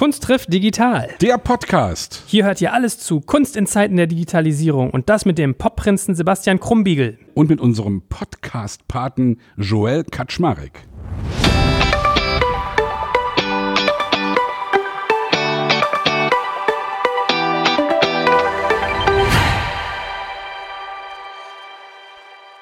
Kunst trifft digital. Der Podcast. Hier hört ihr alles zu Kunst in Zeiten der Digitalisierung und das mit dem Popprinzen Sebastian Krumbiegel. Und mit unserem Podcast-Paten Joel Kaczmarek.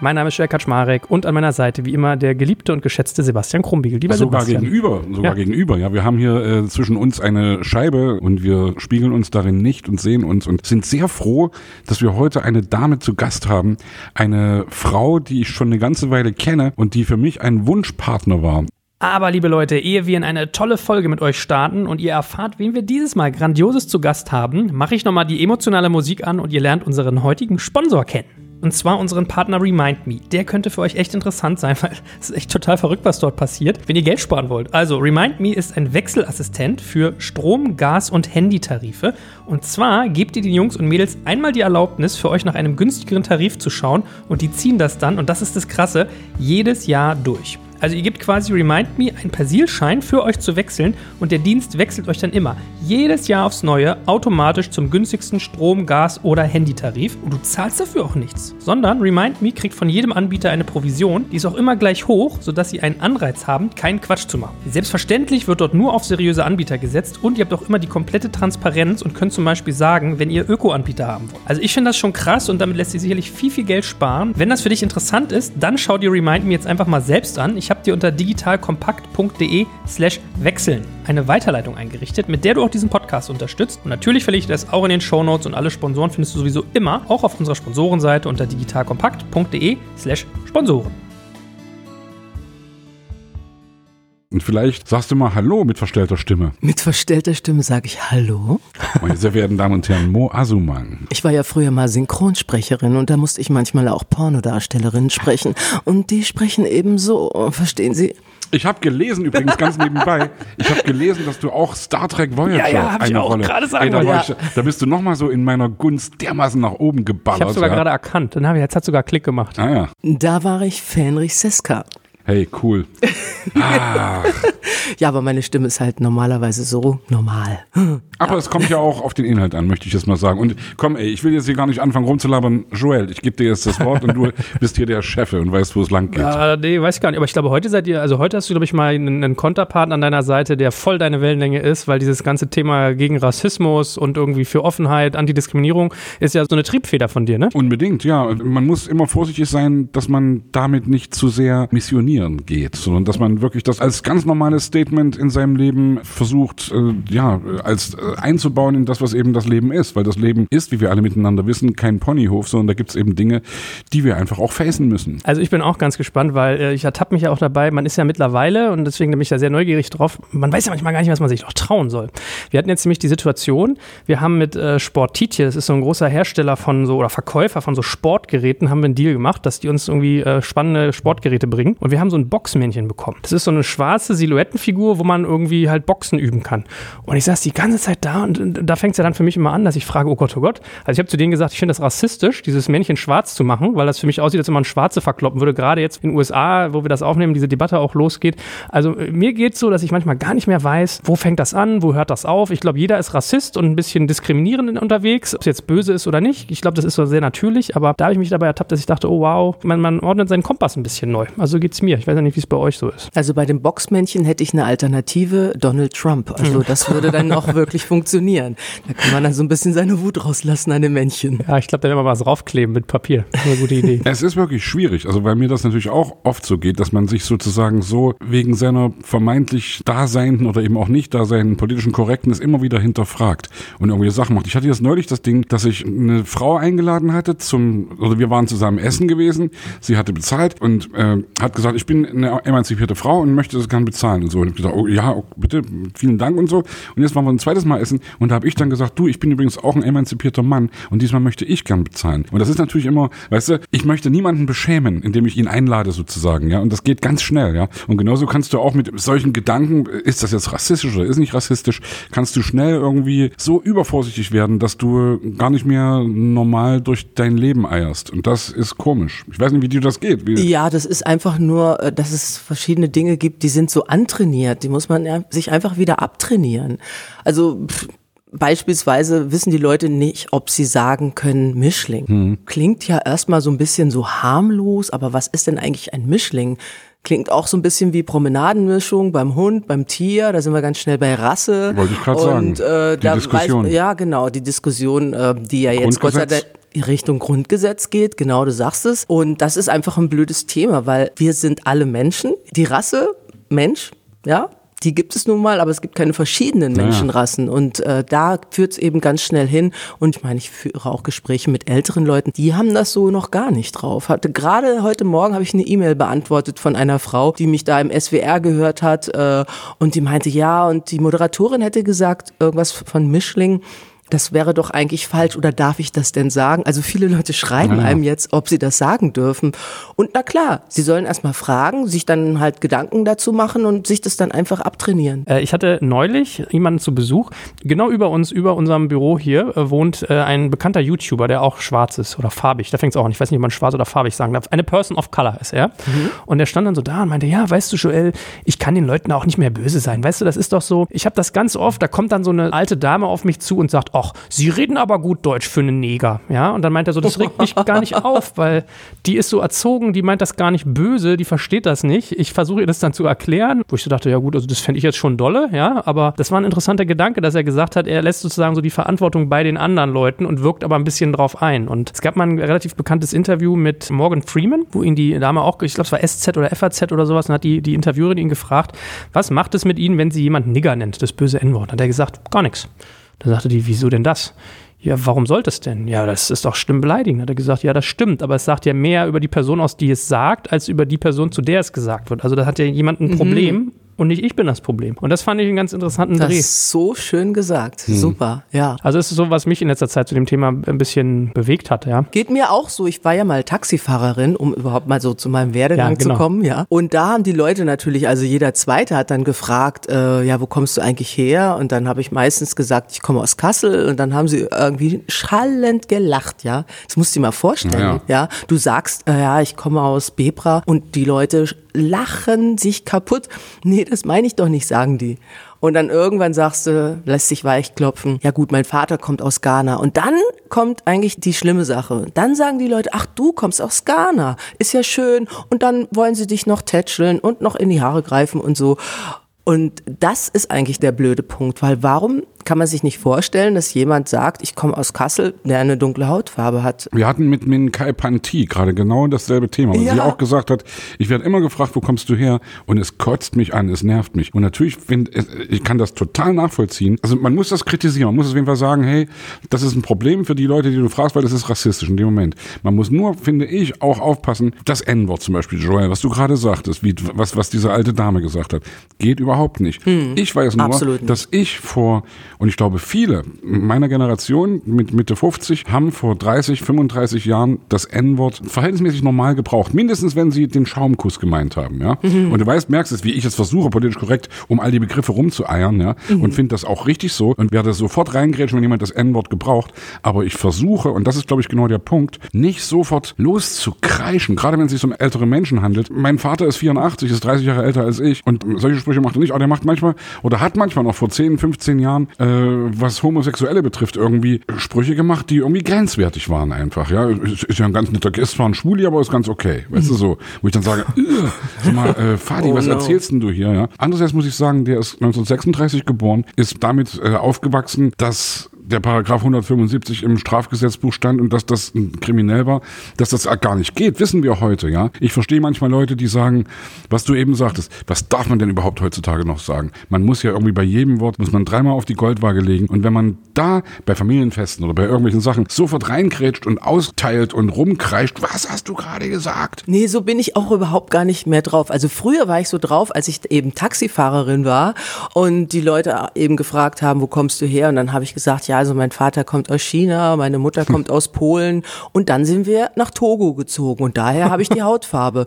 Mein Name ist Joel Kaczmarek und an meiner Seite wie immer der geliebte und geschätzte Sebastian Krumbiegel. Lieber sogar Sebastian. gegenüber, sogar Ja. gegenüber. Ja, wir haben hier äh, zwischen uns eine Scheibe und wir spiegeln uns darin nicht und sehen uns und sind sehr froh, dass wir heute eine Dame zu Gast haben. Eine Frau, die ich schon eine ganze Weile kenne und die für mich ein Wunschpartner war. Aber liebe Leute, ehe wir in eine tolle Folge mit euch starten und ihr erfahrt, wen wir dieses Mal grandioses zu Gast haben, mache ich nochmal die emotionale Musik an und ihr lernt unseren heutigen Sponsor kennen. Und zwar unseren Partner Remind Me. Der könnte für euch echt interessant sein, weil es ist echt total verrückt, was dort passiert, wenn ihr Geld sparen wollt. Also Remind Me ist ein Wechselassistent für Strom, Gas und Handytarife. Und zwar gebt ihr den Jungs und Mädels einmal die Erlaubnis, für euch nach einem günstigeren Tarif zu schauen und die ziehen das dann, und das ist das Krasse, jedes Jahr durch. Also ihr gebt quasi Remind Me einen Persilschein für euch zu wechseln und der Dienst wechselt euch dann immer jedes Jahr aufs Neue automatisch zum günstigsten Strom, Gas oder Handytarif und du zahlst dafür auch nichts, sondern Remind Me kriegt von jedem Anbieter eine Provision, die ist auch immer gleich hoch, sodass sie einen Anreiz haben, keinen Quatsch zu machen. Selbstverständlich wird dort nur auf seriöse Anbieter gesetzt und ihr habt auch immer die komplette Transparenz und könnt zum Beispiel sagen, wenn ihr Öko-Anbieter haben wollt. Also ich finde das schon krass und damit lässt sich sicherlich viel, viel Geld sparen. Wenn das für dich interessant ist, dann schau dir Remind Me jetzt einfach mal selbst an. Ich habe dir unter digitalkompakt.de slash wechseln eine Weiterleitung eingerichtet, mit der du auch diesen Podcast unterstützt. Und natürlich verlinke ich das auch in den Shownotes und alle Sponsoren findest du sowieso immer auch auf unserer Sponsorenseite unter digitalkompakt.de slash Sponsoren. Und vielleicht sagst du mal Hallo mit verstellter Stimme. Mit verstellter Stimme sage ich Hallo. Meine sehr verehrten Damen und Herren, Mo Asuman. Ich war ja früher mal Synchronsprecherin und da musste ich manchmal auch Pornodarstellerinnen sprechen. Und die sprechen eben so, verstehen Sie? Ich habe gelesen, übrigens ganz nebenbei, ich habe gelesen, dass du auch Star Trek Voyager Ja, ja, hab ich eine auch Rolle. gerade sagen Ey, da, ja. ich, da bist du nochmal so in meiner Gunst dermaßen nach oben geballert. Ich habe sogar ja. gerade erkannt. Dann habe ich, jetzt hat sogar Klick gemacht. Ah ja. Da war ich Fenrich Seska. Hey, cool. Ah, Ja, aber meine Stimme ist halt normalerweise so normal. aber es kommt ja auch auf den Inhalt an, möchte ich jetzt mal sagen. Und komm, ey, ich will jetzt hier gar nicht anfangen rumzulabern. Joel, ich gebe dir jetzt das Wort und du bist hier der Chef und weißt, wo es lang geht. Ja, nee, weiß ich gar nicht. Aber ich glaube, heute seid ihr, also heute hast du, glaube ich, mal einen, einen Konterpartner an deiner Seite, der voll deine Wellenlänge ist, weil dieses ganze Thema gegen Rassismus und irgendwie für Offenheit, Antidiskriminierung ist ja so eine Triebfeder von dir, ne? Unbedingt, ja. Man muss immer vorsichtig sein, dass man damit nicht zu sehr missionieren geht, sondern dass man wirklich das als ganz normales Statement in seinem Leben versucht, äh, ja, als äh, einzubauen in das, was eben das Leben ist. Weil das Leben ist, wie wir alle miteinander wissen, kein Ponyhof, sondern da gibt es eben Dinge, die wir einfach auch facen müssen. Also ich bin auch ganz gespannt, weil äh, ich ertappe mich ja auch dabei, man ist ja mittlerweile, und deswegen bin ich da sehr neugierig drauf, man weiß ja manchmal gar nicht, was man sich noch trauen soll. Wir hatten jetzt nämlich die Situation, wir haben mit äh, Sport Tietje, das ist so ein großer Hersteller von so, oder Verkäufer von so Sportgeräten, haben wir einen Deal gemacht, dass die uns irgendwie äh, spannende Sportgeräte bringen. Und wir haben so ein Boxmännchen bekommen. Das ist so eine schwarze Silhouettenfigur, wo man irgendwie halt Boxen üben kann. Und ich saß die ganze Zeit da und, da fängt es ja dann für mich immer an, dass ich frage, oh Gott, oh Gott. Also ich habe zu denen gesagt, ich finde das rassistisch, dieses Männchen schwarz zu machen, weil das für mich aussieht, als wenn man Schwarze verkloppen würde. Gerade jetzt in den USA, wo wir das aufnehmen, diese Debatte auch losgeht. Also äh, mir geht so, dass ich manchmal gar nicht mehr weiß, wo fängt das an, wo hört das auf. Ich glaube, jeder ist Rassist und ein bisschen diskriminierend unterwegs, ob es jetzt böse ist oder nicht. Ich glaube, das ist so sehr natürlich, aber da habe ich mich dabei ertappt, dass ich dachte, oh wow, man, man ordnet seinen Kompass ein bisschen neu. Also geht's mir. Ich weiß ja nicht, wie es bei euch so ist. Also bei dem Boxmännchen hätte ich eine Alternative, Donald Trump. Also das würde dann auch wirklich funktionieren. Da kann man dann so ein bisschen seine Wut rauslassen an dem Männchen. Ja, ich glaube, da werden wir was draufkleben mit Papier. Das ist eine gute Idee. Es ist wirklich schwierig, also weil mir das natürlich auch oft so geht, dass man sich sozusagen so wegen seiner vermeintlich daseinenden oder eben auch nicht daseinenden politischen Korrektness immer wieder hinterfragt und irgendwie Sachen macht. Ich hatte jetzt neulich das Ding, dass ich eine Frau eingeladen hatte zum, oder wir waren zusammen essen gewesen, sie hatte bezahlt und äh, hat gesagt, ich bin eine emanzipierte Frau und möchte das gern bezahlen und so. Und ich gesagt, oh ja, oh, bitte, vielen Dank und so. Und jetzt waren wir ein zweites Mal essen und da habe ich dann gesagt, du, ich bin übrigens auch ein emanzipierter Mann und diesmal möchte ich gern bezahlen. Und das ist natürlich immer, weißt du, ich möchte niemanden beschämen, indem ich ihn einlade sozusagen, ja. Und das geht ganz schnell, ja. Und genauso kannst du auch mit solchen Gedanken, ist das jetzt rassistisch oder ist nicht rassistisch, kannst du schnell irgendwie so übervorsichtig werden, dass du gar nicht mehr normal durch dein Leben eierst. Und das ist komisch. Ich weiß nicht, wie dir das geht. Wie, Ja, das ist einfach nur nur, äh, dass es verschiedene Dinge gibt, die sind so antrainiert, die muss man ja sich einfach wieder abtrainieren. Also pff, Beispielsweise wissen die Leute nicht, ob sie sagen können Mischling. Hm. Klingt ja erstmal so ein bisschen so harmlos, aber was ist denn eigentlich ein Mischling? Klingt auch so ein bisschen wie Promenadenmischung beim Hund, beim Tier, da sind wir ganz schnell bei Rasse. Wollte ich gerade sagen. Äh, die Diskussion. Weiß, ja, genau, die Diskussion, äh, die ja jetzt Gott sei Dank Richtung Grundgesetz geht, genau, du sagst es. Und das ist einfach ein blödes Thema, weil wir sind alle Menschen. Die Rasse, Mensch, ja, die gibt es nun mal, aber es gibt keine verschiedenen Menschenrassen. Und äh, da führt es eben ganz schnell hin. Und ich meine, ich führe auch Gespräche mit älteren Leuten, die haben das so noch gar nicht drauf. Hatte gerade heute Morgen habe ich eine E-Mail beantwortet von einer Frau, die mich da im SWR gehört hat äh, und die meinte, ja, und die Moderatorin hätte gesagt, irgendwas von Mischling das wäre doch eigentlich falsch oder darf ich das denn sagen? Also viele Leute schreiben ja. einem jetzt, ob sie das sagen dürfen. Und na klar, sie sollen erstmal fragen, sich dann halt Gedanken dazu machen und sich das dann einfach abtrainieren. Äh, ich hatte neulich jemanden zu Besuch. Genau über uns, über unserem Büro hier, äh, wohnt äh, ein bekannter YouTuber, der auch schwarz ist oder farbig. Da fängt es auch an. Ich weiß nicht, ob man schwarz oder farbig sagen darf. Eine Person of Color ist er. Mhm. Und er stand dann so da und meinte, ja, weißt du, Joel, ich kann den Leuten auch nicht mehr böse sein. Weißt du, das ist doch so, ich habe das ganz oft, da kommt dann so eine alte Dame auf mich zu und sagt, ach, Sie reden aber gut Deutsch für einen Neger. Ja, und dann meint er so, das regt mich gar nicht auf, weil die ist so erzogen, die meint das gar nicht böse, die versteht das nicht. Ich versuche ihr das dann zu erklären, wo ich so dachte, ja gut, also das fände ich jetzt schon dolle, ja, aber das war ein interessanter Gedanke, dass er gesagt hat, er lässt sozusagen so die Verantwortung bei den anderen Leuten und wirkt aber ein bisschen drauf ein. Und es gab mal ein relativ bekanntes Interview mit Morgan Freeman, wo ihn die Dame auch, ich glaube, es war SZ oder FAZ oder sowas, und hat die, die Interviewerin ihn gefragt, was macht es mit Ihnen, wenn sie jemanden Nigger nennt, das böse N-Wort? Hat er gesagt, gar nichts. Da sagte die, wieso denn das? Ja, warum sollte es denn? Ja, das ist doch stimmbeleidigend. Hat er gesagt, ja, das stimmt, aber es sagt ja mehr über die Person aus, die es sagt, als über die Person, zu der es gesagt wird. Also da hat ja jemand ein mhm. Und nicht ich bin das Problem. Und das fand ich einen ganz interessanten das Dreh. Ist so schön gesagt. Hm. Super, ja. Also es ist so, was mich in letzter Zeit zu dem Thema ein bisschen bewegt hat, ja. Geht mir auch so. Ich war ja mal Taxifahrerin, um überhaupt mal so zu meinem Werdegang ja, genau. zu kommen, ja. Und da haben die Leute natürlich, also jeder Zweite hat dann gefragt, äh, ja, wo kommst du eigentlich her? Und dann habe ich meistens gesagt, ich komme aus Kassel. Und dann haben sie irgendwie schallend gelacht, ja. Das musst du dir mal vorstellen, ja. ja. Du sagst, äh, ja, ich komme aus Bebra und die Leute lachen sich kaputt. Nee, das meine ich doch nicht, sagen die. Und dann irgendwann sagst du, lässt sich weich klopfen. Ja gut, mein Vater kommt aus Ghana. Und dann kommt eigentlich die schlimme Sache. Dann sagen die Leute, ach du kommst aus Ghana. Ist ja schön. Und dann wollen sie dich noch tätscheln und noch in die Haare greifen und so. Und das ist eigentlich der blöde Punkt, weil warum kann man sich nicht vorstellen, dass jemand sagt, ich komme aus Kassel, der eine dunkle Hautfarbe hat. Wir hatten mit Min Kai Panti gerade genau dasselbe Thema, weil ja. sie auch gesagt hat, ich werde immer gefragt, wo kommst du her? Und es kotzt mich an, es nervt mich. Und natürlich, find, ich kann das total nachvollziehen. Also man muss das kritisieren, man muss auf jeden Fall sagen, hey, das ist ein Problem für die Leute, die du fragst, weil das ist rassistisch in dem Moment. Man muss nur, finde ich, auch aufpassen, das N-Wort zum Beispiel, Joel, was du gerade sagtest, wie, was, was diese alte Dame gesagt hat, geht überhaupt nicht. Hm. Ich weiß nur, dass ich vor und ich glaube, viele meiner Generation mit Mitte 50 haben vor 30, 35 Jahren das N-Wort verhältnismäßig normal gebraucht. Mindestens, wenn sie den Schaumkuss gemeint haben, ja. Mhm. Und du weißt, merkst es, wie ich es versuche, politisch korrekt, um all die Begriffe rumzueiern, ja. Mhm. Und finde das auch richtig so und werde sofort reingrätschen, wenn jemand das N-Wort gebraucht. Aber ich versuche, und das ist, glaube ich, genau der Punkt, nicht sofort loszukreischen, gerade wenn es sich um ältere Menschen handelt. Mein Vater ist 84, ist 30 Jahre älter als ich und solche Sprüche macht er nicht, aber der macht manchmal oder hat manchmal noch vor 10, 15 Jahren äh, was Homosexuelle betrifft, irgendwie Sprüche gemacht, die irgendwie grenzwertig waren einfach. Ja, ist, ist ja ein ganz netter, ist zwar ein Schwuli, aber ist ganz okay. Weißt du so, wo ich dann sage, sag mal, äh, Fadi, oh, was no. erzählst denn du hier? Ja. Andererseits muss ich sagen, der ist 1936 geboren, ist damit äh, aufgewachsen, dass der Paragraph 175 im Strafgesetzbuch stand und dass das kriminell war, dass das gar nicht geht, wissen wir heute, ja. Ich verstehe manchmal Leute, die sagen, was du eben sagtest, was darf man denn überhaupt heutzutage noch sagen? Man muss ja irgendwie bei jedem Wort, muss man dreimal auf die Goldwaage legen und wenn man da bei Familienfesten oder bei irgendwelchen Sachen sofort reinkrätscht und austeilt und rumkreischt, was hast du gerade gesagt? Nee, so bin ich auch überhaupt gar nicht mehr drauf. Also früher war ich so drauf, als ich eben Taxifahrerin war und die Leute eben gefragt haben, wo kommst du her? Und dann habe ich gesagt, ja, also mein Vater kommt aus China, meine Mutter kommt aus Polen und dann sind wir nach Togo gezogen und daher habe ich die Hautfarbe.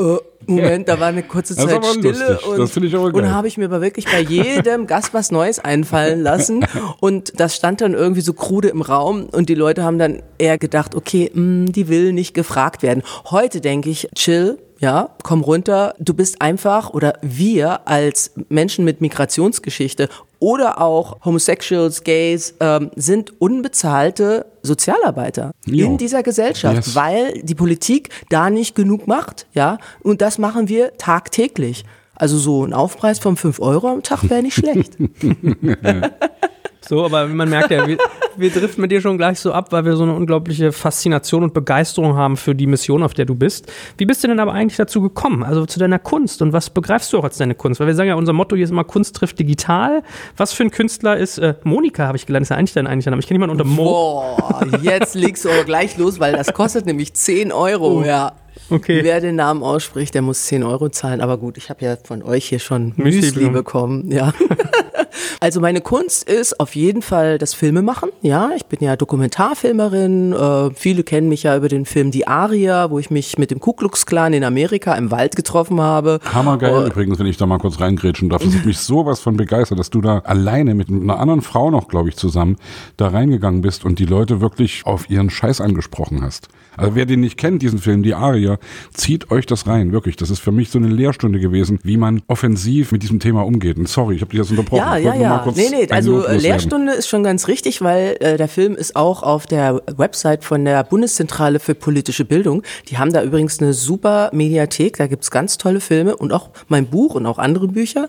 Äh, Moment, da war eine kurze Zeit Stille lustig. und, und habe ich mir aber wirklich bei jedem Gast was Neues einfallen lassen und das stand dann irgendwie so krude im Raum und die Leute haben dann eher gedacht, okay, mh, hm, die will nicht gefragt werden. Heute denke ich, chill, ja, komm runter, du bist einfach oder wir als Menschen mit Migrationsgeschichte oder auch Homosexuals, Gays ähm, sind unbezahlte Sozialarbeiter jo. in dieser Gesellschaft, yes. weil die Politik da nicht genug macht, ja, und das machen wir tagtäglich. Also so ein Aufpreis von 5 Euro am Tag wäre nicht schlecht. So, aber man merkt ja, wir, wir driften mit dir schon gleich so ab, weil wir so eine unglaubliche Faszination und Begeisterung haben für die Mission, auf der du bist. Wie bist du denn aber eigentlich dazu gekommen? Also zu deiner Kunst und was begreifst du auch als deine Kunst? Weil wir sagen ja, unser Motto hier ist immer Kunst trifft digital. Was für ein Künstler ist äh, Monika, habe ich gelernt, ist ja eigentlich dein eigentlich Name. Ich kenne jemanden unter Mo. Boah, jetzt legst du aber gleich los, weil das kostet nämlich 10 Euro, oh. ja. Okay. Wer den Namen ausspricht, der muss 10 Euro zahlen. Aber gut, ich habe ja von euch hier schon Müsli, Müsli bekommen. Ja. Also meine Kunst ist auf jeden Fall das Filmemachen. Ja, ich bin ja Dokumentarfilmerin. Äh, viele kennen mich ja über den Film Die Aria, wo ich mich mit dem Ku Klux Klan in Amerika im Wald getroffen habe. Hammergeil uh, übrigens, wenn ich da mal kurz reingrätschen darf. Das hat mich sowas von begeistert, dass du da alleine mit einer anderen Frau noch, glaube ich, zusammen da reingegangen bist und die Leute wirklich auf ihren Scheiß angesprochen hast. Also wer den nicht kennt, diesen Film, Die Aria, zieht euch das rein, wirklich. Das ist für mich so eine Lehrstunde gewesen, wie man offensiv mit diesem Thema umgeht. Und sorry, ich habe dich jetzt unterbrochen. Ja, ja, ja. Nee, nee, also Lehrstunde ist schon ganz richtig, weil äh, der Film ist auch auf der Website von der Bundeszentrale für politische Bildung. Die haben da übrigens eine super Mediathek, da gibt's ganz tolle Filme und auch mein Buch und auch andere Bücher.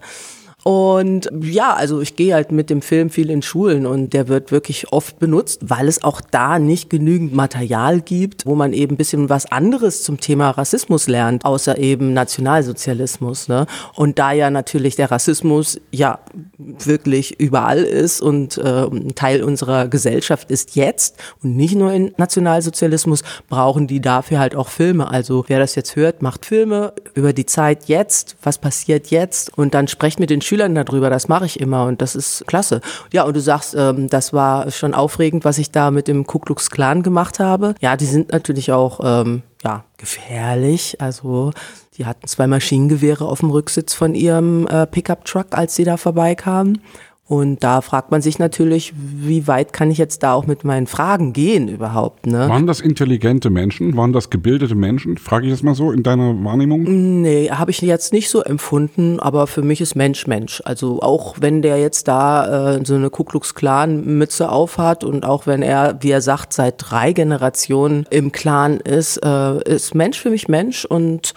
Und ja, also ich gehe halt mit dem Film viel in Schulen und der wird wirklich oft benutzt, weil es auch da nicht genügend Material gibt, wo man eben ein bisschen was anderes zum Thema Rassismus lernt, außer eben Nationalsozialismus. Ne? Und da ja natürlich der Rassismus ja wirklich überall ist und äh, ein Teil unserer Gesellschaft ist jetzt und nicht nur in Nationalsozialismus, brauchen die dafür halt auch Filme. Also wer das jetzt hört, macht Filme über die Zeit jetzt, was passiert jetzt und dann sprecht mit den Schülern darüber. Das mache ich immer und das ist klasse. Ja, und du sagst, ähm, das war schon aufregend, was ich da mit dem Ku Klux Klan gemacht habe. Ja, die sind natürlich auch ähm, ja, gefährlich. Also die hatten zwei Maschinengewehre auf dem Rücksitz von ihrem äh, Pickup-Truck, als sie da vorbeikamen. Und da fragt man sich natürlich, wie weit kann ich jetzt da auch mit meinen Fragen gehen überhaupt? Ne? Waren das intelligente Menschen? Waren das gebildete Menschen? Frage ich jetzt mal so in deiner Wahrnehmung? Nee, habe ich jetzt nicht so empfunden, aber für mich ist Mensch Mensch. Also auch wenn der jetzt da äh, so eine Ku Klux Klan Mütze aufhat und auch wenn er, wie er sagt, seit drei Generationen im Clan ist, äh, ist Mensch für mich Mensch und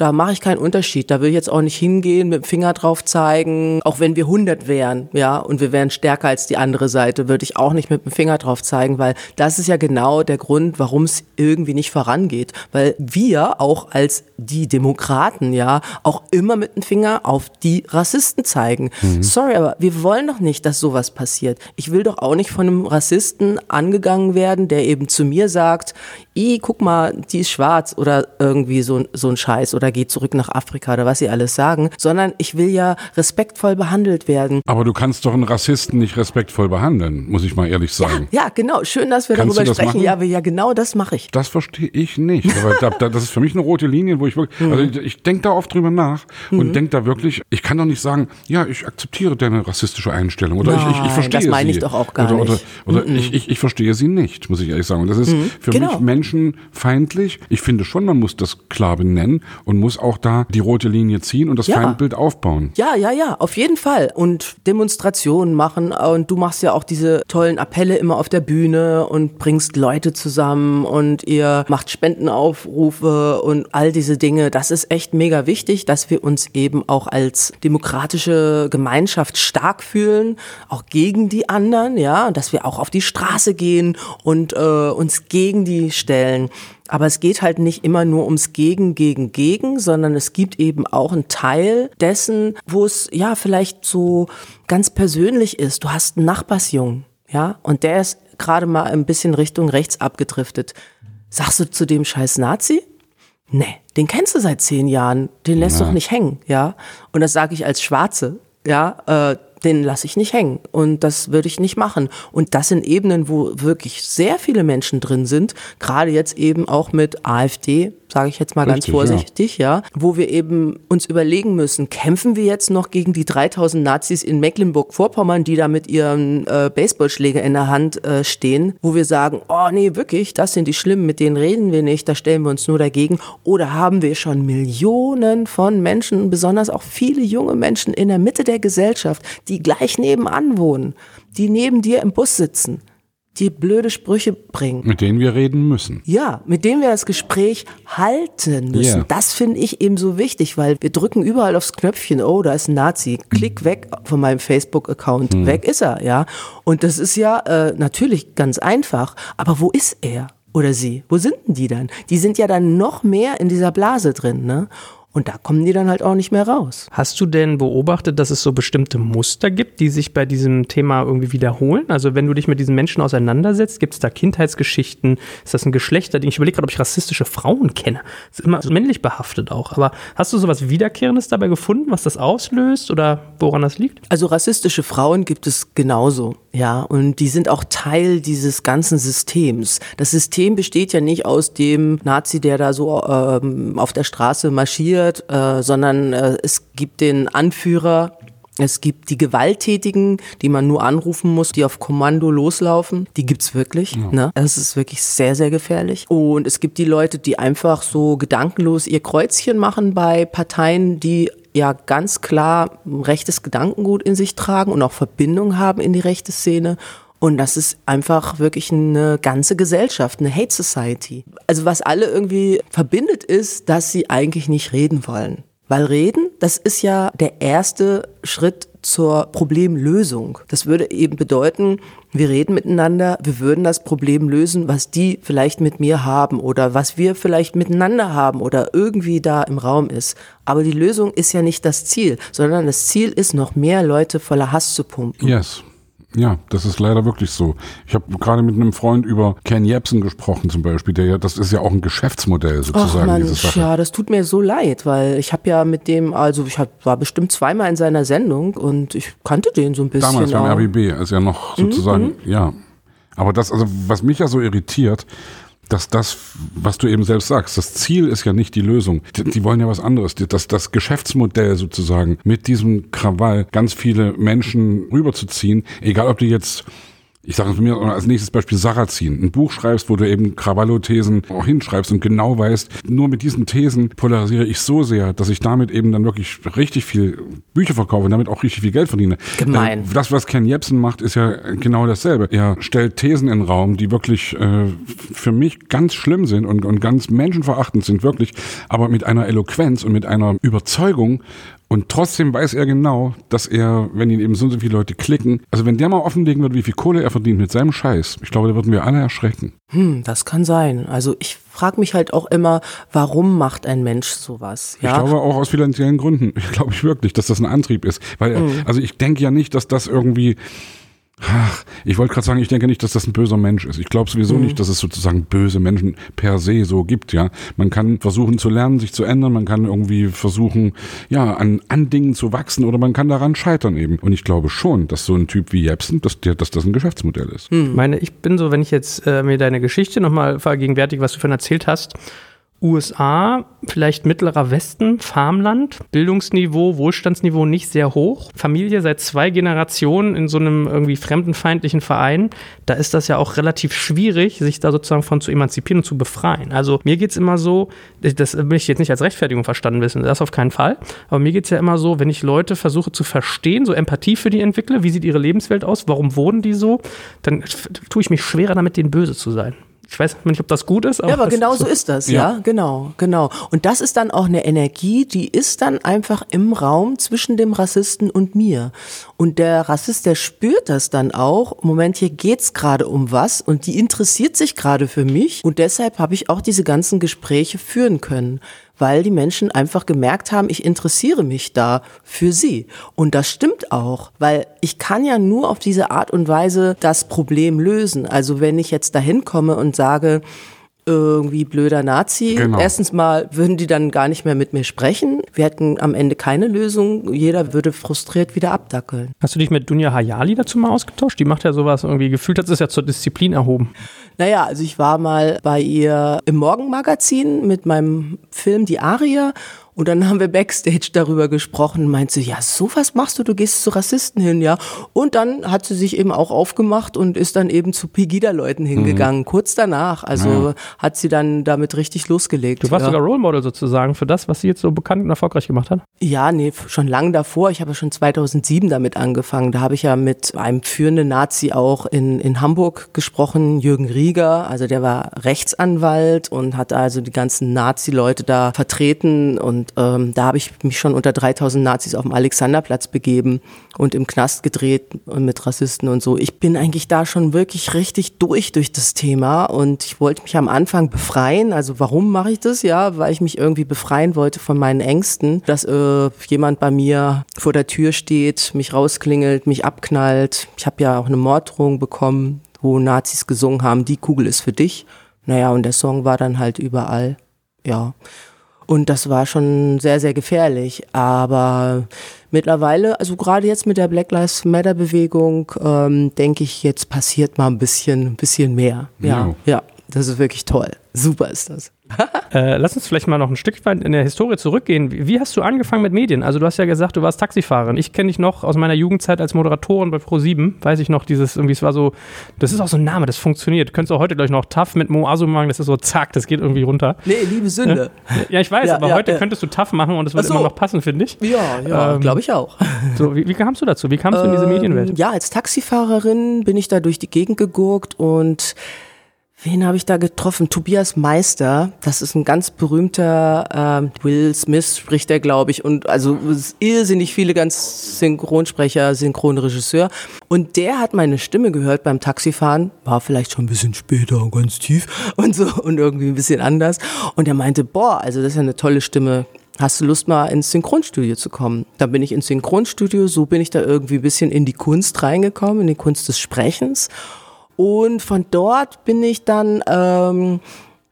da mache ich keinen Unterschied. Da will ich jetzt auch nicht hingehen, mit dem Finger drauf zeigen. Auch wenn wir 100 wären, ja, und wir wären stärker als die andere Seite, würde ich auch nicht mit dem Finger drauf zeigen, weil das ist ja genau der Grund, warum es irgendwie nicht vorangeht. Weil wir auch als die Demokraten, ja, auch immer mit dem Finger auf die Rassisten zeigen. Mhm. Sorry, aber wir wollen doch nicht, dass sowas passiert. Ich will doch auch nicht von einem Rassisten angegangen werden, der eben zu mir sagt, i, guck mal, die ist schwarz oder irgendwie so, so ein Scheiß oder geht zurück nach Afrika oder was sie alles sagen, sondern ich will ja respektvoll behandelt werden. Aber du kannst doch einen Rassisten nicht respektvoll behandeln, muss ich mal ehrlich sagen. Ja, ja genau. Schön, dass wir kannst darüber sprechen. Machen? Ja, ja, genau das mache ich. Das verstehe ich nicht. Aber da, das ist für mich eine rote Linie, wo ich wirklich, mhm. also ich, ich denke da oft drüber nach und mhm. denke da wirklich, ich kann doch nicht sagen, ja, ich akzeptiere deine rassistische Einstellung oder Nein, ich, ich, ich verstehe sie. Das meine ich doch auch gar oder, nicht. Oder, oder mhm. ich, ich, ich verstehe sie nicht, muss ich ehrlich sagen. Und das ist mhm. für genau. mich menschenfeindlich. Ich finde schon, man muss das klar benennen und muss auch da die rote Linie ziehen und das ja. Feindbild aufbauen. Ja, ja, ja, auf jeden Fall. Und Demonstrationen machen. Und du machst ja auch diese tollen Appelle immer auf der Bühne und bringst Leute zusammen und ihr macht Spendenaufrufe und all diese Dinge. Das ist echt mega wichtig, dass wir uns eben auch als demokratische Gemeinschaft stark fühlen, auch gegen die anderen, ja, dass wir auch auf die Straße gehen und äh, uns gegen die stellen. Aber es geht halt nicht immer nur ums Gegen, Gegen, Gegen, sondern es gibt eben auch einen Teil dessen, wo es ja vielleicht so ganz persönlich ist. Du hast einen Nachbarsjungen, ja, und der ist gerade mal ein bisschen Richtung rechts abgedriftet. Sagst du zu dem scheiß Nazi? Nee, den kennst du seit zehn Jahren, den lässt ja. doch nicht hängen, ja. Und das sage ich als Schwarze, ja. Äh, den lasse ich nicht hängen und das würde ich nicht machen. Und das sind Ebenen, wo wirklich sehr viele Menschen drin sind, gerade jetzt eben auch mit AfD, sage ich jetzt mal Richtig, ganz vorsichtig, ja. ja, wo wir eben uns überlegen müssen, kämpfen wir jetzt noch gegen die 3000 Nazis in Mecklenburg-Vorpommern, die da mit ihren äh, Baseballschläger in der Hand äh, stehen, wo wir sagen, oh nee, wirklich, das sind die Schlimmen, mit denen reden wir nicht, da stellen wir uns nur dagegen. Oder haben wir schon Millionen von Menschen, besonders auch viele junge Menschen in der Mitte der Gesellschaft, die gleich nebenan wohnen, die neben dir im Bus sitzen, die blöde Sprüche bringen. Mit denen wir reden müssen. Ja, mit denen wir das Gespräch halten müssen. Yeah. Das finde ich eben so wichtig, weil wir drücken überall aufs Knöpfchen, oh, da ist ein Nazi, klick weg von meinem Facebook-Account, hm. weg ist er, ja. Und das ist ja äh, natürlich ganz einfach, aber wo ist er? Oder sie? Wo sind denn die dann? Die sind ja dann noch mehr in dieser Blase drin, ne? Und da kommen die dann halt auch nicht mehr raus. Hast du denn beobachtet, dass es so bestimmte Muster gibt, die sich bei diesem Thema irgendwie wiederholen? Also wenn du dich mit diesen Menschen auseinandersetzt, gibt es da Kindheitsgeschichten? Ist das ein Geschlechterding? Ich überlege gerade, ob ich rassistische Frauen kenne. Das ist immer so männlich behaftet auch. Aber hast du sowas Wiederkehrendes dabei gefunden, was das auslöst oder woran das liegt? Also rassistische Frauen gibt es genauso. Ja, und die sind auch Teil dieses ganzen Systems. Das System besteht ja nicht aus dem Nazi, der da so ähm, auf der Straße marschiert, äh, sondern äh, es gibt den Anführer, es gibt die Gewalttätigen, die man nur anrufen muss, die auf Kommando loslaufen. Die gibt's wirklich. Ja. Ne? Das ist wirklich sehr, sehr gefährlich. Und es gibt die Leute, die einfach so gedankenlos ihr Kreuzchen machen bei Parteien, die ja ganz klar rechtes Gedankengut in sich tragen und auch Verbindung haben in die rechte Szene. Und das ist einfach wirklich eine ganze Gesellschaft, eine Hate Society. Also was alle irgendwie verbindet ist, dass sie eigentlich nicht reden wollen. Weil reden, das ist ja der erste Schritt zur Problemlösung. Das würde eben bedeuten, wir reden miteinander, wir würden das Problem lösen, was die vielleicht mit mir haben oder was wir vielleicht miteinander haben oder irgendwie da im Raum ist. Aber die Lösung ist ja nicht das Ziel, sondern das Ziel ist, noch mehr Leute voller Hass zu pumpen. Yes. Ja, das ist leider wirklich so. Ich habe gerade mit einem Freund über Ken Jebsen gesprochen zum Beispiel. Der ja, das ist ja auch ein Geschäftsmodell sozusagen. Ach Mensch, ja, das tut mir so leid, weil ich habe ja mit dem, also ich hab, war bestimmt zweimal in seiner Sendung und ich kannte den so ein bisschen. Damals beim RBB, ist ja noch sozusagen, mhm. ja. Aber das, also was mich ja so irritiert, dass das, was du eben selbst sagst, das Ziel ist ja nicht die Lösung. Die, die wollen ja was anderes. Das, das Geschäftsmodell sozusagen mit diesem Krawall ganz viele Menschen rüberzuziehen, egal ob die jetzt ich sage mir als nächstes Beispiel Sarrazin, ein Buch schreibst, wo du eben Krawallo-Thesen auch hinschreibst und genau weißt, nur mit diesen Thesen polarisiere ich so sehr, dass ich damit eben dann wirklich richtig viel Bücher verkaufe und damit auch richtig viel Geld verdiene. Gemein. Das, was Ken Jebsen macht, ist ja genau dasselbe. Er stellt Thesen in den Raum, die wirklich äh, für mich ganz schlimm sind und, und ganz menschenverachtend sind, wirklich, aber mit einer Eloquenz und mit einer Überzeugung und trotzdem weiß er genau, dass er, wenn ihn eben so, so viele Leute klicken, also wenn der mal offenlegen würde, wie viel Kohle er verdient mit seinem Scheiß, ich glaube, da würden wir alle erschrecken. Hm, das kann sein. Also ich frage mich halt auch immer, warum macht ein Mensch sowas? Ja? Ich glaube auch aus finanziellen Gründen. Ich glaube ich wirklich, dass das ein Antrieb ist. Weil, hm. also ich denke ja nicht, dass das irgendwie Ach, ich wollte gerade sagen, ich denke nicht, dass das ein böser Mensch ist. Ich glaube sowieso mhm. nicht, dass es sozusagen böse Menschen per se so gibt, ja. Man kann versuchen zu lernen, sich zu ändern, man kann irgendwie versuchen, ja, an, an Dingen zu wachsen oder man kann daran scheitern eben. Und ich glaube schon, dass so ein Typ wie Jepsen, dass, der, dass das ein Geschäftsmodell ist. Mhm. Ich meine, ich bin so, wenn ich jetzt äh, mir deine Geschichte nochmal vergegenwärtige, was du vorhin erzählt hast, USA, vielleicht mittlerer Westen, Farmland, Bildungsniveau, Wohlstandsniveau nicht sehr hoch. Familie seit zwei Generationen in so einem irgendwie fremdenfeindlichen Verein. Da ist das ja auch relativ schwierig, sich da sozusagen von zu emanzipieren und zu befreien. Also mir geht's immer so, das will ich jetzt nicht als Rechtfertigung verstanden wissen, das auf keinen Fall. Aber mir geht's ja immer so, wenn ich Leute versuche zu verstehen, so Empathie für die entwickle, wie sieht ihre Lebenswelt aus, warum wurden die so, dann tue ich mich schwerer damit, denen böse zu sein. Ich weiß nicht, ob das gut ist. Aber ja, aber genau so ist das, ja. ja, genau, genau. Und das ist dann auch eine Energie, die ist dann einfach im Raum zwischen dem Rassisten und mir. Und der Rassist, der spürt das dann auch. Moment, hier geht's gerade um was und die interessiert sich gerade für mich. Und deshalb habe ich auch diese ganzen Gespräche führen können weil die Menschen einfach gemerkt haben, ich interessiere mich da für sie. Und das stimmt auch, weil ich kann ja nur auf diese Art und Weise das Problem lösen. Also wenn ich jetzt dahin komme und sage, irgendwie blöder Nazi. Genau. Erstens mal würden die dann gar nicht mehr mit mir sprechen. Wir hätten am Ende keine Lösung. Jeder würde frustriert wieder abdackeln. Hast du dich mit Dunja Hayali dazu mal ausgetauscht? Die macht ja sowas irgendwie gefühlt, hat es ja zur Disziplin erhoben. Naja, also ich war mal bei ihr im Morgenmagazin mit meinem Film Die Aria und dann haben wir backstage darüber gesprochen, meint sie, ja, sowas machst du, du gehst zu Rassisten hin, ja. Und dann hat sie sich eben auch aufgemacht und ist dann eben zu Pegida-Leuten hingegangen, mhm. kurz danach. Also ja. hat sie dann damit richtig losgelegt. Du warst ja. sogar Role Model sozusagen für das, was sie jetzt so bekannt und erfolgreich gemacht hat? Ja, nee, schon lange davor. Ich habe ja schon 2007 damit angefangen. Da habe ich ja mit einem führenden Nazi auch in, in Hamburg gesprochen, Jürgen Rieger. Also der war Rechtsanwalt und hat also die ganzen Nazi-Leute da vertreten und ähm, da habe ich mich schon unter 3000 Nazis auf dem Alexanderplatz begeben und im Knast gedreht mit Rassisten und so. Ich bin eigentlich da schon wirklich richtig durch durch das Thema und ich wollte mich am Anfang befreien. Also warum mache ich das? Ja, weil ich mich irgendwie befreien wollte von meinen Ängsten, dass äh, jemand bei mir vor der Tür steht, mich rausklingelt, mich abknallt. Ich habe ja auch eine Morddrohung bekommen, wo Nazis gesungen haben, die Kugel ist für dich. Naja, und der Song war dann halt überall. Ja. Und das war schon sehr, sehr gefährlich. Aber mittlerweile, also gerade jetzt mit der Black Lives Matter Bewegung, ähm, denke ich, jetzt passiert mal ein bisschen, ein bisschen mehr. Ja, ja, ja, das ist wirklich toll. Super ist das. äh, lass uns vielleicht mal noch ein Stück weit in der Historie zurückgehen. Wie, wie, hast du angefangen mit Medien? Also du hast ja gesagt, du warst Taxifahrerin. Ich kenne dich noch aus meiner Jugendzeit als Moderatorin bei Pro7. Weiß ich noch, dieses irgendwie, es war so, das ist auch so ein Name, das funktioniert. Du könntest auch heute gleich noch Tough mit Mo Asu machen, das ist so zack, das geht irgendwie runter. Nee, liebe Sünde. ja, ich weiß, ja, aber ja, heute ja. könntest du Tough machen und es wird so. immer noch passen, finde ich. Ja, ja, ähm, glaube ich auch. So, wie, wie, kamst du dazu? Wie kamst du in diese ähm, Medienwelt? Ja, als Taxifahrerin bin ich da durch die Gegend gegurkt und Wen habe ich da getroffen? Tobias Meister. Das ist ein ganz berühmter ähm, Will Smith spricht er, glaube ich, und also irrsinnig viele ganz Synchronsprecher, Synchronregisseur. Und der hat meine Stimme gehört beim Taxifahren. War vielleicht schon ein bisschen später und ganz tief und so und irgendwie ein bisschen anders. Und er meinte, boah, also das ist ja eine tolle Stimme. Hast du Lust mal ins Synchronstudio zu kommen? Dann bin ich ins Synchronstudio, so bin ich da irgendwie ein bisschen in die Kunst reingekommen, in die Kunst des Sprechens. Und von dort bin ich dann, ähm,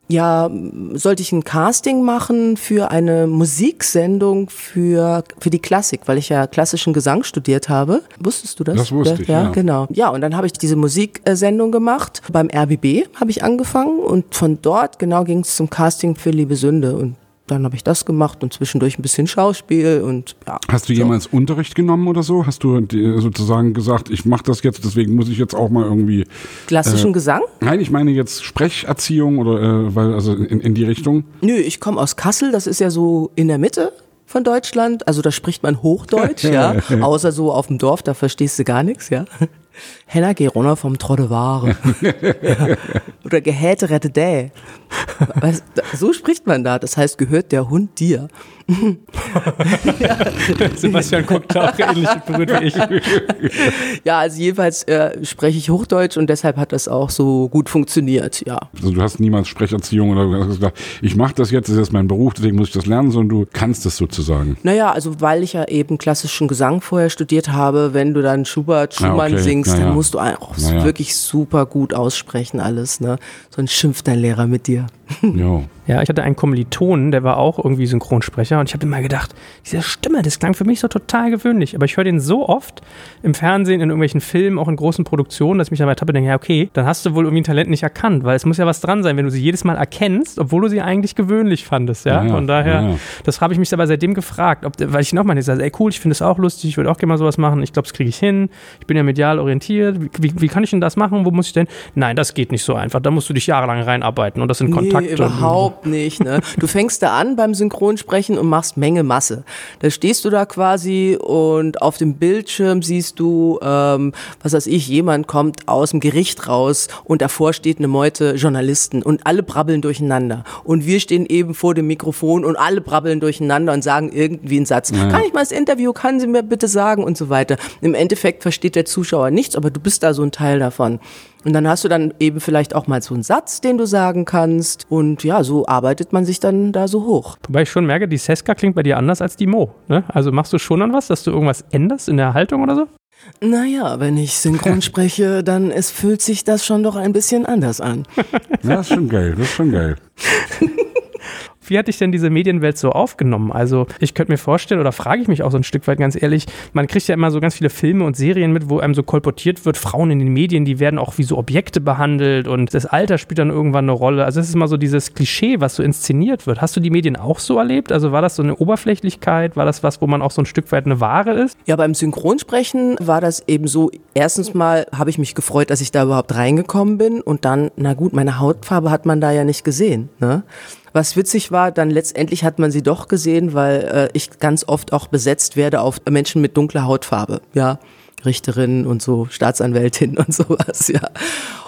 ja, sollte ich ein Casting machen für eine Musiksendung für, für die Klassik, weil ich ja klassischen Gesang studiert habe. Wusstest du das? Das wusste ich, ja. ja. genau. Ja, und dann habe ich diese Musiksendung gemacht. Beim RBB habe ich angefangen und von dort genau ging es zum Casting für Liebe Sünde. Und dann habe ich das gemacht und zwischendurch ein bisschen Schauspiel und ja. Hast du so. jemals Unterricht genommen oder so? Hast du sozusagen gesagt, ich mache das jetzt, deswegen muss ich jetzt auch mal irgendwie klassischen äh, Gesang? Nein, ich meine jetzt Sprecherziehung oder äh, weil also in, in die Richtung. Nö, ich komme aus Kassel, das ist ja so in der Mitte von Deutschland, also da spricht man Hochdeutsch, ja, außer so auf dem Dorf, da verstehst du gar nichts, ja. Henna geh runter vom Trotteware. ja. Oder Gehäte rette dä. So spricht man da. Das heißt, gehört der Hund dir? ja. Sebastian guckt auch ähnlich berührt wie ich. ja, also jedenfalls äh, spreche ich Hochdeutsch und deshalb hat das auch so gut funktioniert, ja. Also du hast niemals Sprecherziehung oder gesagt, ich mache das jetzt, das ist jetzt mein Beruf, deswegen muss ich das lernen, sondern du kannst es sozusagen. Naja, also weil ich ja eben klassischen Gesang vorher studiert habe, wenn du dann Schubert, ah, Schumann ja, okay. singst, ja, dann musst du auch wirklich super gut aussprechen alles, ne? Sonst schimpft dein Lehrer mit dir. Jo. Ja, ich hatte einen Kommilitonen, der war auch irgendwie Synchronsprecher und ich habe immer gedacht, diese Stimme, das klang für mich so total gewöhnlich, aber ich höre den so oft im Fernsehen, in irgendwelchen Filmen, auch in großen Produktionen, dass ich mich dabei tappe und denke, ja, okay, dann hast du wohl irgendwie ein Talent nicht erkannt, weil es muss ja was dran sein, wenn du sie jedes Mal erkennst, obwohl du sie eigentlich gewöhnlich fandest, ja. ja Von daher, ja, das habe ich mich aber seitdem gefragt, ob, weil ich nochmal sage, ey cool, ich finde es auch lustig, ich würde auch gerne mal sowas machen, ich glaube, das kriege ich hin, ich bin ja medial orientiert, wie, wie, wie, kann ich denn das machen, wo muss ich denn? Nein, das geht nicht so einfach, da musst du dich jahrelang reinarbeiten und das sind nee, Kontakte. überhaupt nicht, ne? Du fängst da an beim Synchronsprechen und machst Menge Masse. Da stehst du da quasi und auf dem Bildschirm siehst du, ähm, was weiß ich, jemand kommt aus dem Gericht raus und davor steht eine Meute Journalisten und alle brabbeln durcheinander. Und wir stehen eben vor dem Mikrofon und alle brabbeln durcheinander und sagen irgendwie einen Satz. Ja. Kann ich mal das Interview, kann sie mir bitte sagen und so weiter. Im Endeffekt versteht der Zuschauer nichts, aber du bist da so ein Teil davon. Und dann hast du dann eben vielleicht auch mal so einen Satz, den du sagen kannst. Und ja, so arbeitet man sich dann da so hoch. Wobei ich schon merke, die Seska klingt bei dir anders als die Mo. Ne? Also machst du schon an was, dass du irgendwas änderst in der Haltung oder so? Naja, wenn ich synchron spreche, dann es fühlt sich das schon doch ein bisschen anders an. Das ist schon geil, das ist schon geil. Wie hatte ich denn diese Medienwelt so aufgenommen? Also ich könnte mir vorstellen, oder frage ich mich auch so ein Stück weit ganz ehrlich, man kriegt ja immer so ganz viele Filme und Serien mit, wo einem so kolportiert wird, Frauen in den Medien, die werden auch wie so Objekte behandelt und das Alter spielt dann irgendwann eine Rolle. Also es ist immer so dieses Klischee, was so inszeniert wird. Hast du die Medien auch so erlebt? Also war das so eine Oberflächlichkeit? War das was, wo man auch so ein Stück weit eine Ware ist? Ja, beim Synchronsprechen war das eben so, erstens mal habe ich mich gefreut, dass ich da überhaupt reingekommen bin und dann, na gut, meine Hautfarbe hat man da ja nicht gesehen. Ne? Was witzig war, dann letztendlich hat man sie doch gesehen, weil äh, ich ganz oft auch besetzt werde auf Menschen mit dunkler Hautfarbe, ja. Richterin und so, Staatsanwältin und sowas, ja.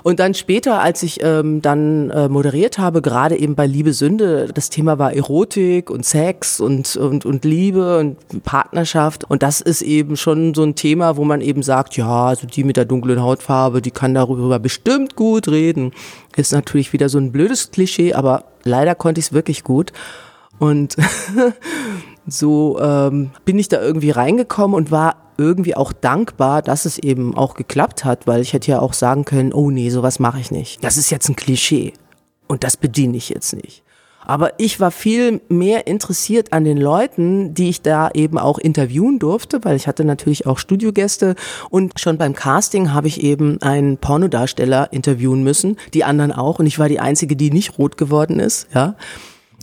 Und dann später, als ich ähm, dann äh, moderiert habe, gerade eben bei Liebe Sünde, das Thema war Erotik und Sex und, und, und Liebe und Partnerschaft. Und das ist eben schon so ein Thema, wo man eben sagt, ja, also die mit der dunklen Hautfarbe, die kann darüber bestimmt gut reden. Ist natürlich wieder so ein blödes Klischee, aber leider konnte ich es wirklich gut. Und so ähm, bin ich da irgendwie reingekommen und war irgendwie auch dankbar, dass es eben auch geklappt hat, weil ich hätte ja auch sagen können, oh nee, sowas mache ich nicht. Das ist jetzt ein Klischee und das bediene ich jetzt nicht. Aber ich war viel mehr interessiert an den Leuten, die ich da eben auch interviewen durfte, weil ich hatte natürlich auch Studiogäste und schon beim Casting habe ich eben einen Pornodarsteller interviewen müssen, die anderen auch und ich war die einzige, die nicht rot geworden ist, ja.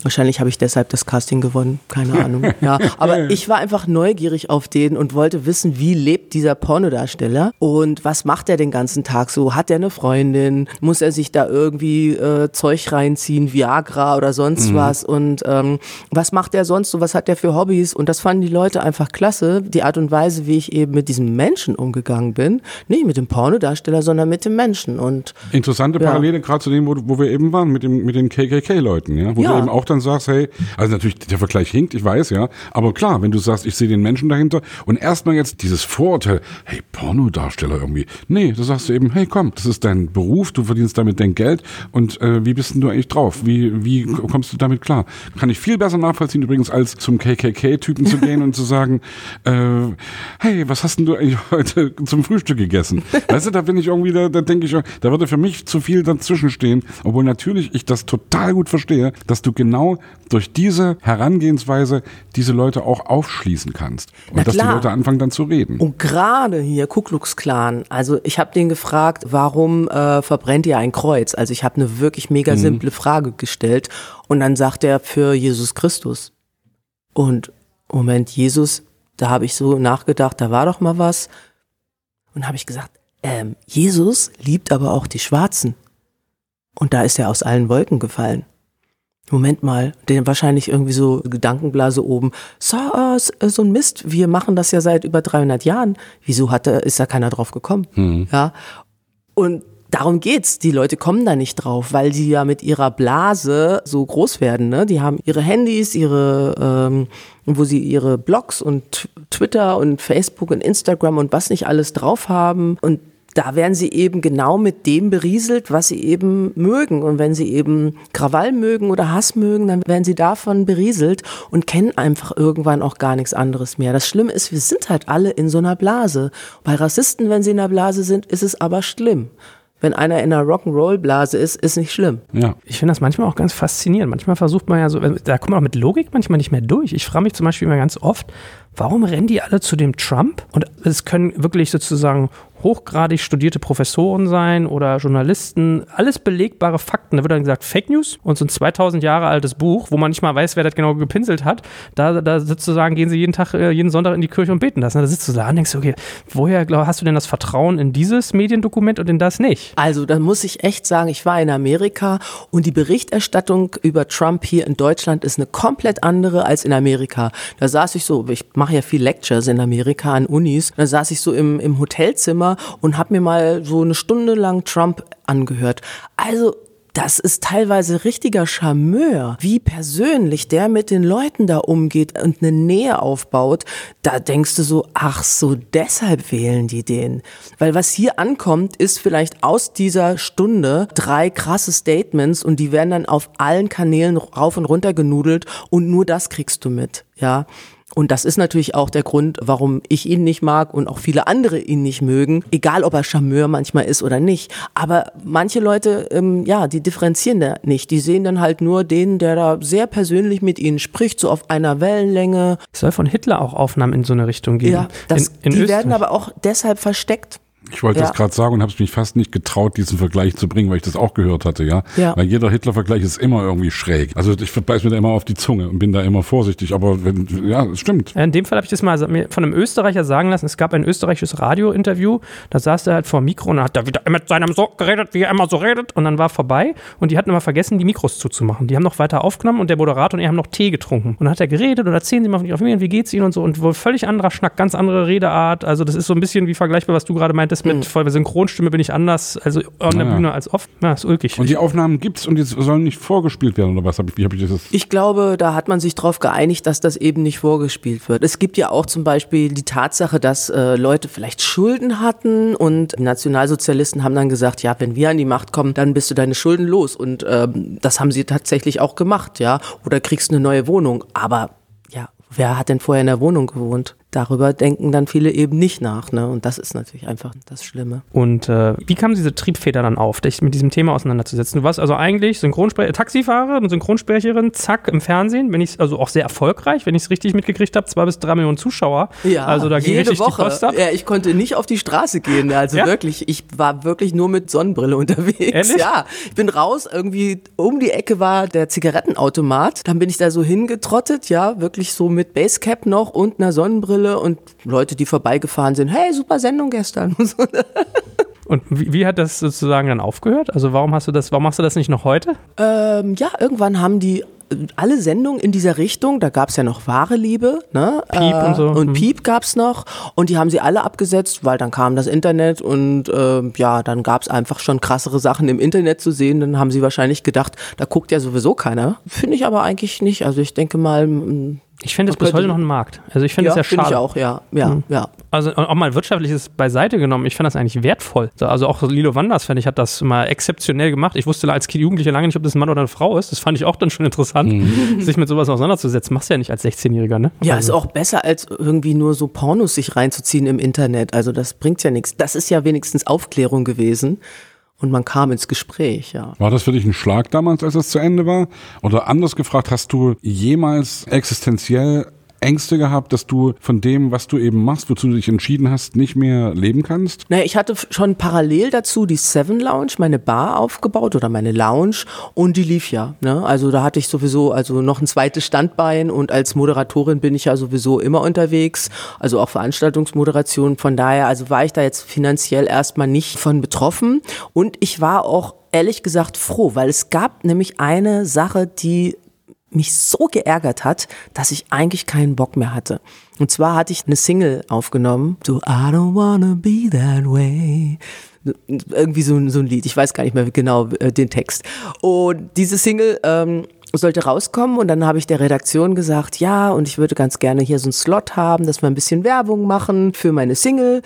Wahrscheinlich habe ich deshalb das Casting gewonnen, keine Ahnung. Ja, aber ich war einfach neugierig auf den und wollte wissen, wie lebt dieser Pornodarsteller und was macht er den ganzen Tag so? Hat er eine Freundin? Muss er sich da irgendwie äh, Zeug reinziehen, Viagra oder sonst mhm. was? Und ähm, was macht er sonst so? Was hat er für Hobbys? Und das fanden die Leute einfach klasse, die Art und Weise, wie ich eben mit diesem Menschen umgegangen bin. Nicht mit dem Pornodarsteller, sondern mit dem Menschen. Und interessante Parallele ja. gerade zu dem, wo, wo, wir eben waren, mit dem mit den KKK-Leuten, ja, wo ja. du eben auch dann sagst, hey, also natürlich der Vergleich hinkt, ich weiß, ja, aber klar, wenn du sagst, ich sehe den Menschen dahinter und erstmal jetzt dieses Vorurteil, hey, Pornodarsteller irgendwie, nee, da sagst du eben, hey, komm, das ist dein Beruf, du verdienst damit dein Geld und äh, wie bist denn du eigentlich drauf? Wie, wie kommst du damit klar? Kann ich viel besser nachvollziehen übrigens, als zum KKK-Typen zu gehen und zu sagen, äh, hey, was hast denn du eigentlich heute zum Frühstück gegessen? Weißt du, da bin ich irgendwie, da, da denke ich, da würde für mich zu viel dazwischen stehen, obwohl natürlich ich das total gut verstehe, dass du genau genau durch diese Herangehensweise diese Leute auch aufschließen kannst. Und dass die Leute anfangen dann zu reden. Und gerade hier Ku Klux Klan, also ich habe den gefragt, warum äh, verbrennt ihr ein Kreuz? Also ich habe eine wirklich mega mhm. simple Frage gestellt und dann sagt er für Jesus Christus. Und Moment, Jesus, da habe ich so nachgedacht, da war doch mal was. Und habe ich gesagt, ähm, Jesus liebt aber auch die Schwarzen. Und da ist er aus allen Wolken gefallen. Moment mal, den wahrscheinlich irgendwie so Gedankenblase oben. So, äh, so ein Mist, wir machen das ja seit über 300 Jahren. Wieso hat da, ist da keiner drauf gekommen? Mhm. Ja. Und darum geht's. Die Leute kommen da nicht drauf, weil sie ja mit ihrer Blase so groß werden. Ne? Die haben ihre Handys, ihre, ähm, wo sie ihre Blogs und Twitter und Facebook und Instagram und was nicht alles drauf haben. Und da werden sie eben genau mit dem berieselt, was sie eben mögen. Und wenn sie eben Krawall mögen oder Hass mögen, dann werden sie davon berieselt und kennen einfach irgendwann auch gar nichts anderes mehr. Das Schlimme ist, wir sind halt alle in so einer Blase. Bei Rassisten, wenn sie in einer Blase sind, ist es aber schlimm wenn einer in einer Rock'n'Roll-Blase ist, ist nicht schlimm. Ja. Ich finde das manchmal auch ganz faszinierend. Manchmal versucht man ja so, da kommt man auch mit Logik manchmal nicht mehr durch. Ich frage mich zum Beispiel immer ganz oft, warum rennen die alle zu dem Trump? Und es können wirklich sozusagen hochgradig studierte Professoren sein oder Journalisten, alles belegbare Fakten. Da wird dann gesagt Fake News und so ein 2000 Jahre altes Buch, wo man nicht mal weiß, wer das genau gepinselt hat. Da, da sozusagen gehen sie jeden Tag, äh, jeden Sonntag in die Kirche und beten das. Da sitzt du da und denkst, okay, woher glaub, hast du denn das Vertrauen in dieses Mediendokument und in das nicht? Also, da muss ich echt sagen, ich war in Amerika und die Berichterstattung über Trump hier in Deutschland ist eine komplett andere als in Amerika. Da saß ich so, ich mache ja viel Lectures in Amerika an Unis, da saß ich so im, im Hotelzimmer Zimmer und habe mir mal so eine Stunde lang Trump angehört. Also das ist teilweise richtiger Charmeur, wie persönlich der mit den Leuten da umgeht und eine Nähe aufbaut. Da denkst du so, ach so, deshalb wählen die den. Weil was hier ankommt, ist vielleicht aus dieser Stunde drei krasse Statements und die werden dann auf allen Kanälen rauf und runter genudelt und nur das kriegst du mit. Ja, Und das ist natürlich auch der Grund, warum ich ihn nicht mag und auch viele andere ihn nicht mögen, egal ob er Charmeur manchmal ist oder nicht. Aber manche Leute, ähm, ja, die differenzieren da nicht. Die sehen dann halt nur den, der da sehr persönlich mit ihnen spricht, so auf einer Wellenlänge. Es soll von Hitler auch Aufnahmen in so eine Richtung geben. Ja, das, in, in die Österreich. werden aber auch deshalb versteckt. Ich wollte ja. das gerade sagen und habe es mich fast nicht getraut, diesen Vergleich zu bringen, weil ich das auch gehört hatte, ja. ja. Weil jeder Hitler-Vergleich ist immer irgendwie schräg. Also ich verbeiß mir da immer auf die Zunge und bin da immer vorsichtig. Aber wenn, ja, es stimmt. In dem Fall habe ich das mal von einem Österreicher sagen lassen. Es gab ein österreichisches Radio-Interview. Da saß er halt vor dem Mikro und hat da wieder mit seinem so geredet, wie er immer so redet. Und dann war vorbei. Und die hatten immer vergessen, die Mikros zuzumachen. Die haben noch weiter aufgenommen und der Moderator und er haben noch Tee getrunken. Und dann hat er geredet und erzählen Sie mal von Ihnen, wie geht's Ihnen und so. Und wohl völlig anderer Schnack, ganz andere Redeart. Also das ist so ein bisschen wie vergleichbar, was du gerade meintest mit mhm. voll Synchron Synchronstimme bin ich anders, also an der ah, Bühne als oft. Ja, ist ulkig. Und die Aufnahmen gibt's und die sollen nicht vorgespielt werden oder was? Hab ich, wie habe ich das? Ich glaube, da hat man sich darauf geeinigt, dass das eben nicht vorgespielt wird. Es gibt ja auch zum Beispiel die Tatsache, dass äh, Leute vielleicht Schulden hatten und Nationalsozialisten haben dann gesagt, ja, wenn wir an die Macht kommen, dann bist du deine Schulden los. Und ähm, das haben sie tatsächlich auch gemacht, ja. Oder kriegst eine neue Wohnung. Aber ja, wer hat denn vorher in der Wohnung gewohnt? Darüber denken dann viele eben nicht nach. Ne? Und das ist natürlich einfach das Schlimme. Und äh, wie kam diese Triebfeder dann auf, dich mit diesem Thema auseinanderzusetzen? Du warst also eigentlich Synchronsprecher, Taxifahrer und Synchronsprecherin, zack, im Fernsehen, wenn ich also auch sehr erfolgreich, wenn ich es richtig mitgekriegt habe, zwei bis drei Millionen Zuschauer. Ja, also da ging jede Woche. Ja, ich konnte nicht auf die Straße gehen. Also ja? wirklich, ich war wirklich nur mit Sonnenbrille unterwegs. Ehrlich? Ja, ich bin raus, irgendwie um die Ecke war der Zigarettenautomat. Dann bin ich da so hingetrottet, ja, wirklich so mit Basecap noch und einer Sonnenbrille Brille und Leute, die vorbeigefahren sind, hey, super Sendung gestern. Und wie, wie, hat das sozusagen dann aufgehört? Also warum hast du das, warum machst du das nicht noch heute? Ähm, ja, irgendwann haben die alle Sendungen in dieser Richtung, da gab es ja noch wahre Liebe, ne? Piep äh, und so. Und mhm. Piep gab es noch und die haben sie alle abgesetzt, weil dann kam das Internet und äh, ja, dann gab es einfach schon krassere Sachen im Internet zu sehen. Dann haben sie wahrscheinlich gedacht, da guckt ja sowieso keiner. Finde ich aber eigentlich nicht. Also ich denke mal, ich finde es bis heute noch ein Markt. Also ich finde es ja, ja schade. ich auch, ja. ja, mhm. ja. Also auch mal wirtschaftliches beiseite genommen. Ich fand das eigentlich wertvoll. Also auch Lilo Wanders, finde ich, hat das mal exzeptionell gemacht. Ich wusste als Jugendlicher lange nicht, ob das ein Mann oder eine Frau ist. Das fand ich auch dann schon interessant, mhm. sich mit sowas auseinanderzusetzen. Machst du ja nicht als 16-Jähriger, ne? Ja, also. ist auch besser, als irgendwie nur so Pornos sich reinzuziehen im Internet. Also das bringt ja nichts. Das ist ja wenigstens Aufklärung gewesen und man kam ins Gespräch, ja. War das für dich ein Schlag damals, als es zu Ende war? Oder anders gefragt, hast du jemals existenziell Ängste gehabt, dass du von dem, was du eben machst, wozu du dich entschieden hast, nicht mehr leben kannst? Naja, ich hatte schon parallel dazu die Seven Lounge, meine Bar aufgebaut oder meine Lounge und die lief ja. Ne? Also da hatte ich sowieso also noch ein zweites Standbein und als Moderatorin bin ich ja sowieso immer unterwegs, also auch Veranstaltungsmoderation. Von daher, also war ich da jetzt finanziell erstmal nicht von betroffen und ich war auch ehrlich gesagt froh, weil es gab nämlich eine Sache, die mich so geärgert hat, dass ich eigentlich keinen Bock mehr hatte. Und zwar hatte ich eine Single aufgenommen, so I don't wanna be that way. Irgendwie so, so ein Lied, ich weiß gar nicht mehr genau äh, den Text. Und diese Single ähm, sollte rauskommen und dann habe ich der Redaktion gesagt, ja, und ich würde ganz gerne hier so einen Slot haben, dass wir ein bisschen Werbung machen für meine Single.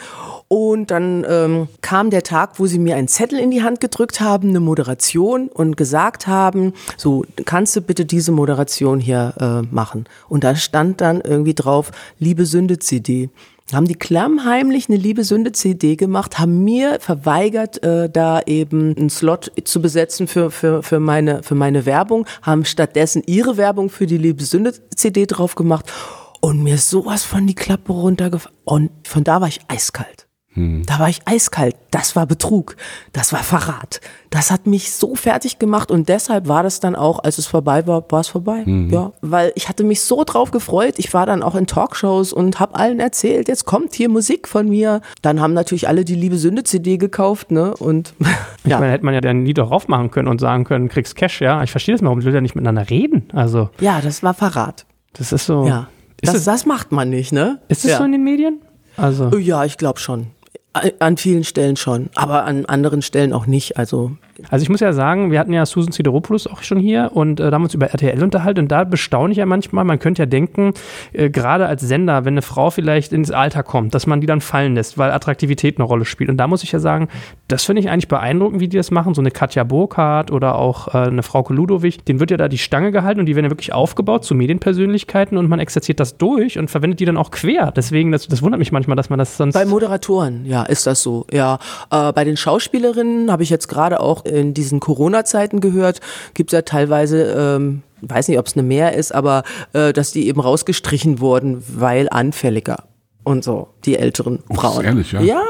Und dann ähm, kam der Tag, wo sie mir einen Zettel in die Hand gedrückt haben, eine Moderation und gesagt haben, so kannst du bitte diese Moderation hier äh, machen. Und da stand dann irgendwie drauf, liebe Sünde CD haben die klammheimlich eine Liebe Sünde CD gemacht, haben mir verweigert, äh, da eben einen Slot zu besetzen für, für, für, meine, für meine Werbung, haben stattdessen ihre Werbung für die Liebe Sünde CD drauf gemacht und mir sowas von die Klappe runtergefallen. Und von da war ich eiskalt. Hm. Da war ich eiskalt. Das war Betrug. Das war Verrat. Das hat mich so fertig gemacht und deshalb war das dann auch, als es vorbei war, war es vorbei. Mhm. Ja, weil ich hatte mich so drauf gefreut. Ich war dann auch in Talkshows und habe allen erzählt, jetzt kommt hier Musik von mir. Dann haben natürlich alle die Liebe Sünde CD gekauft, ne? Und ja. Ich meine, hätte man ja dann nie darauf machen können und sagen können, kriegst Cash, ja. Ich verstehe das mal, warum will ja nicht miteinander reden? Also. Ja, das war Verrat. Das ist so. Ja. Ist das, das macht man nicht, ne? Ist das ja. so in den Medien? Also. Ja, ich glaube schon. An vielen Stellen schon, aber an anderen Stellen auch nicht. Also Also ich muss ja sagen, wir hatten ja Susan Sideropoulos auch schon hier und äh, da haben uns über RTL unterhalten und da bestaune ich ja manchmal, man könnte ja denken, äh, gerade als Sender, wenn eine Frau vielleicht ins Alter kommt, dass man die dann fallen lässt, weil Attraktivität eine Rolle spielt. Und da muss ich ja sagen, das finde ich eigentlich beeindruckend, wie die das machen. So eine Katja Burkhardt oder auch äh, eine Frau Ludowig, denen wird ja da die Stange gehalten und die werden ja wirklich aufgebaut zu Medienpersönlichkeiten und man exerziert das durch und verwendet die dann auch quer. Deswegen, das, das wundert mich manchmal, dass man das sonst. Bei Moderatoren, ja, ist das so. Ja, äh, bei den Schauspielerinnen habe ich jetzt gerade auch in diesen Corona-Zeiten gehört, gibt es ja teilweise ähm, weiß nicht, ob es eine Mehr ist, aber äh, dass die eben rausgestrichen wurden, weil anfälliger und so, die älteren Frauen. Oh, ehrlich, ja? Ja.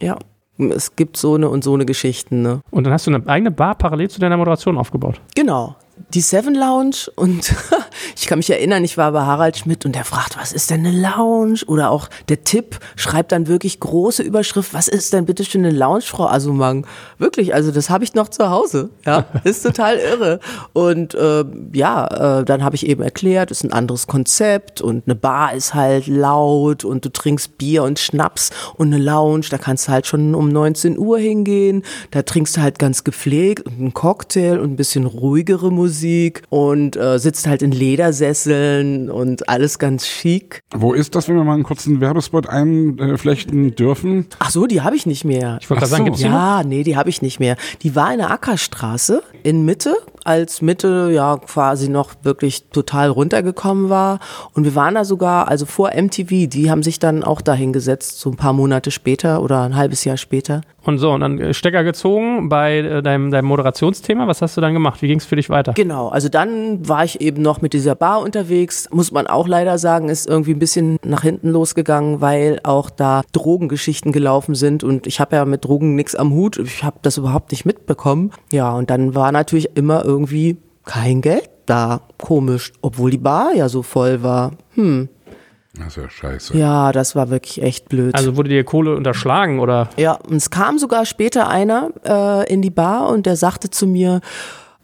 Ja. Es gibt so eine und so eine Geschichten. Ne? Und dann hast du eine eigene Bar parallel zu deiner Moderation aufgebaut. Genau die Seven Lounge und ich kann mich erinnern, ich war bei Harald Schmidt und der fragt, was ist denn eine Lounge? Oder auch der Tipp schreibt dann wirklich große Überschrift, was ist denn bitte schön eine Lounge, Frau Asumang? Wirklich, also das habe ich noch zu Hause. Ja, ist total irre. Und äh, ja, äh, dann habe ich eben erklärt, ist ein anderes Konzept und eine Bar ist halt laut und du trinkst Bier und Schnaps und eine Lounge, da kannst du halt schon um 19 Uhr hingehen, da trinkst du halt ganz gepflegt und einen Cocktail und ein bisschen ruhigere Musik Musik und äh, sitzt halt in Ledersesseln und alles ganz chic. Wo ist das, wenn wir mal einen kurzen Werbespot einflechten dürfen? Ach so, die habe ich nicht mehr. Ich wollte gerade sagen, gibt's Ja, nee, die habe ich nicht mehr. Die war in der Ackerstraße in Mitte, als Mitte ja quasi noch wirklich total runtergekommen war. Und wir waren da sogar, also vor MTV, die haben sich dann auch dahin gesetzt, so ein paar Monate später oder ein halbes Jahr später. Und so, und dann äh, Stecker gezogen bei äh, deinem, deinem Moderationsthema. Was hast du dann gemacht? Wie ging es für dich weiter? Genau, also dann war ich eben noch mit dieser Bar unterwegs. Muss man auch leider sagen, ist irgendwie ein bisschen nach hinten losgegangen, weil auch da Drogengeschichten gelaufen sind. Und ich habe ja mit Drogen nichts am Hut. Ich habe das überhaupt nicht mitbekommen. Ja, und dann war natürlich immer irgendwie kein Geld da. Komisch, obwohl die Bar ja so voll war. Hm. Das ist ja scheiße. Ja, das war wirklich echt blöd. Also wurde dir Kohle unterschlagen oder? Ja, und es kam sogar später einer äh, in die Bar und der sagte zu mir,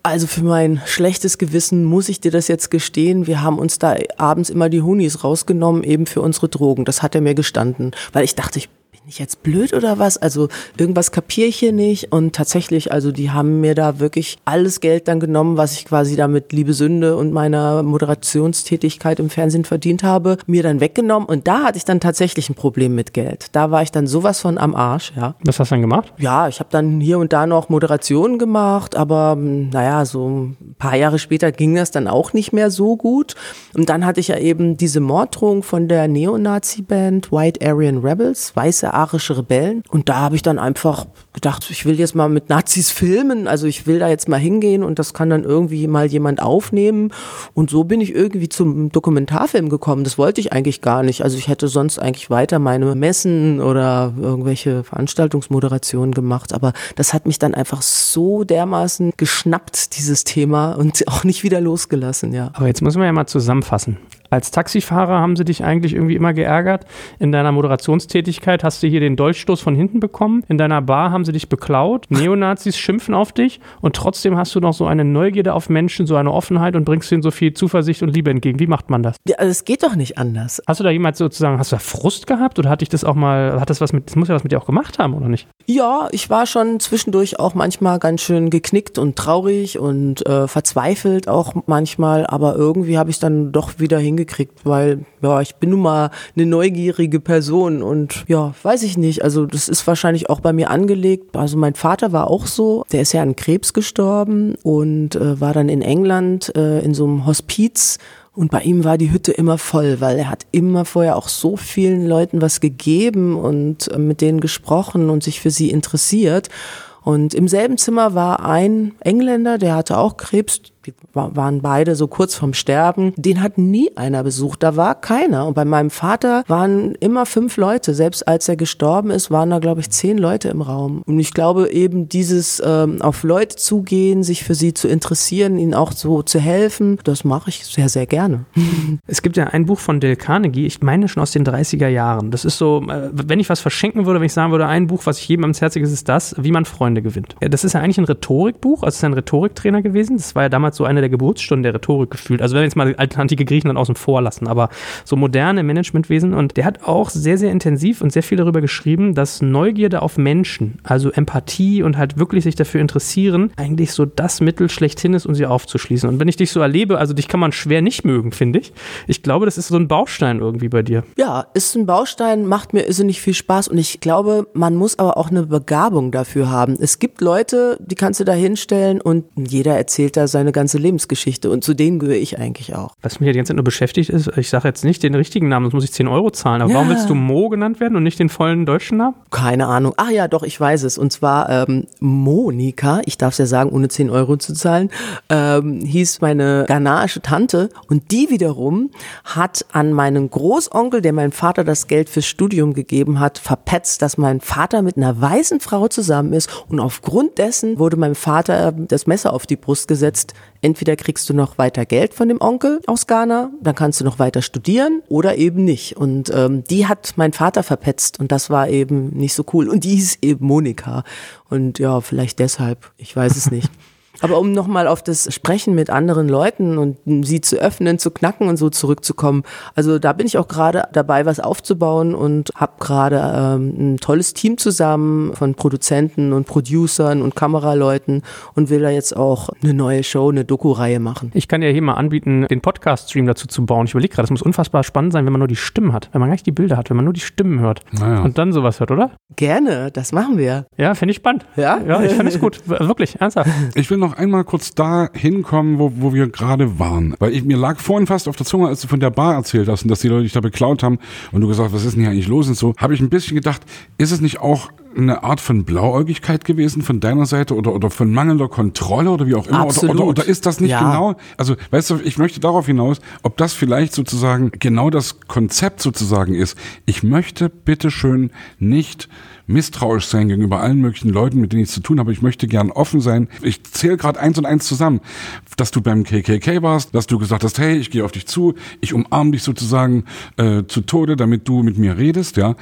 also für mein schlechtes Gewissen muss ich dir das jetzt gestehen. Wir haben uns da abends immer die Hunis rausgenommen, eben für unsere Drogen. Das hat er mir gestanden, weil ich dachte, ich bin ich jetzt blöd oder was? Also irgendwas kapiere ich hier nicht. Und tatsächlich, also die haben mir da wirklich alles Geld dann genommen, was ich quasi damit Liebe Sünde und meiner Moderationstätigkeit im Fernsehen verdient habe, mir dann weggenommen. Und da hatte ich dann tatsächlich ein Problem mit Geld. Da war ich dann sowas von am Arsch, ja. Was hast du dann gemacht? Ja, ich habe dann hier und da noch Moderationen gemacht, aber naja, so ein paar Jahre später ging das dann auch nicht mehr so gut. Und dann hatte ich ja eben diese Morddrohung von der Neonazi-Band White Aryan Rebels, weiße arische Rebellen. Und da habe ich dann einfach gedacht, ich will jetzt mal mit Nazis filmen, also ich will da jetzt mal hingehen und das kann dann irgendwie mal jemand aufnehmen. Und so bin ich irgendwie zum Dokumentarfilm gekommen. Das wollte ich eigentlich gar nicht. Also ich hätte sonst eigentlich weiter meine Messen oder irgendwelche Veranstaltungsmoderationen gemacht. Aber das hat mich dann einfach so dermaßen geschnappt, dieses Thema, und auch nicht wieder losgelassen, ja. Aber jetzt müssen wir ja mal zusammenfassen. Als Taxifahrer haben sie dich eigentlich irgendwie immer geärgert. In deiner Moderationstätigkeit hast du hier den Dolchstoß von hinten bekommen. In deiner Bar haben sie dich beklaut. Neonazis schimpfen auf dich. Und trotzdem hast du noch so eine Neugierde auf Menschen, so eine Offenheit und bringst ihnen so viel Zuversicht und Liebe entgegen. Wie macht man das? Ja, also es geht doch nicht anders. Hast du da jemals sozusagen, hast du da Frust gehabt oder hatte ich das auch mal, hat das was mit, das muss ja was mit dir auch gemacht haben, oder nicht? Ja, ich war schon zwischendurch auch manchmal ganz schön geknickt und traurig und äh, verzweifelt auch manchmal, aber irgendwie habe ich dann doch wieder hingekriegt hingekriegt, weil ja, ich bin nun mal eine neugierige Person und ja, weiß ich nicht. Also das ist wahrscheinlich auch bei mir angelegt. Also mein Vater war auch so, der ist ja an Krebs gestorben und äh, war dann in England äh, in so einem Hospiz und bei ihm war die Hütte immer voll, weil er hat immer vorher auch so vielen Leuten was gegeben und äh, mit denen gesprochen und sich für sie interessiert. Und im selben Zimmer war ein Engländer, der hatte auch Krebs, die waren beide so kurz vorm Sterben. Den hat nie einer besucht, da war keiner. Und bei meinem Vater waren immer fünf Leute. Selbst als er gestorben ist, waren da, glaube ich, zehn Leute im Raum. Und ich glaube eben dieses ähm, auf Leute zugehen, sich für sie zu interessieren, ihnen auch so zu helfen, das mache ich sehr, sehr gerne. Es gibt ja ein Buch von Dale Carnegie, ich meine schon aus den 30er Jahren. Das ist so, äh, wenn ich was verschenken würde, wenn ich sagen würde, ein Buch, was ich jedem ans Herz lege, ist das, wie man Freunde gewinnt. Das ist ja eigentlich ein Rhetorikbuch, also ist ein Rhetoriktrainer gewesen. Das war ja damals damals so eine der Geburtsstunden der Rhetorik gefühlt. Also wenn wir jetzt mal antike Griechen dann außen vor lassen, aber so moderne Managementwesen. Und der hat auch sehr, sehr intensiv und sehr viel darüber geschrieben, dass Neugierde auf Menschen, also Empathie und halt wirklich sich dafür interessieren, eigentlich so das Mittel schlechthin ist, um sie aufzuschließen. Und wenn ich dich so erlebe, also dich kann man schwer nicht mögen, finde ich. Ich glaube, das ist so ein Baustein irgendwie bei dir. Ja, ist ein Baustein, macht mir irrsinnig viel Spaß und ich glaube, man muss aber auch eine Begabung dafür haben. Es gibt Leute, die kannst du da hinstellen und jeder erzählt da seine ganze Lebensgeschichte und zu denen gehöre ich eigentlich auch. Was mich ja die ganze Zeit nur beschäftigt ist, ich sage jetzt nicht den richtigen Namen, sonst muss ich 10 Euro zahlen, aber ja. warum willst du Mo genannt werden und nicht den vollen deutschen Namen? Keine Ahnung. Ach ja, doch, ich weiß es. Und zwar ähm, Monika, ich darf es ja sagen, ohne 10 Euro zu zahlen, ähm, hieß meine ghanaische Tante und die wiederum hat an meinen Großonkel, der meinem Vater das Geld fürs Studium gegeben hat, verpetzt, dass mein Vater mit einer weißen Frau zusammen ist und aufgrund dessen wurde meinem Vater ähm, das Messer auf die Brust gesetzt. Entweder kriegst du noch weiter Geld von dem Onkel aus Ghana, dann kannst du noch weiter studieren oder eben nicht. Und ähm, die hat mein Vater verpetzt und das war eben nicht so cool. Und die hieß eben Monika. Und ja, vielleicht deshalb, ich weiß es nicht. Aber um nochmal auf das Sprechen mit anderen Leuten und sie zu öffnen, zu knacken und so zurückzukommen, also da bin ich auch gerade dabei, was aufzubauen und habe gerade ähm, ein tolles Team zusammen von Produzenten und Producern und Kameraleuten und will da jetzt auch eine neue Show, eine Doku-Reihe machen. Ich kann ja hier mal anbieten, den Podcast-Stream dazu zu bauen. Ich überlege gerade, das muss unfassbar spannend sein, wenn man nur die Stimmen hat, wenn man gar nicht die Bilder hat, wenn man nur die Stimmen hört naja. und dann sowas hört, oder? Gerne, das machen wir. Ja, finde ich spannend. Ja? Ja, ich finde es gut. Wirklich, ernsthaft. Ich will noch noch einmal kurz da hinkommen, wo, wo wir gerade waren. Weil ich, mir lag vorhin fast auf der Zunge, als du von der Bar erzählt hast und dass die Leute dich da beklaut haben und du gesagt, was ist denn hier eigentlich los und so, habe ich ein bisschen gedacht, ist es nicht auch eine Art von Blauäugigkeit gewesen von deiner Seite oder, oder von mangelnder Kontrolle oder wie auch immer? Oder, oder, oder, ist das nicht ja. genau? Also, weißt du, ich möchte darauf hinaus, ob das vielleicht sozusagen genau das Konzept sozusagen ist. Ich möchte bitteschön nicht misstrauisch sein gegenüber allen möglichen Leuten, mit denen ich zu tun habe. Ich möchte gern offen sein. Ich zähle gerade eins und eins zusammen. Dass du beim KKK warst, dass du gesagt hast, hey, ich gehe auf dich zu, ich umarme dich sozusagen äh, zu Tode, damit du mit mir redest, ja.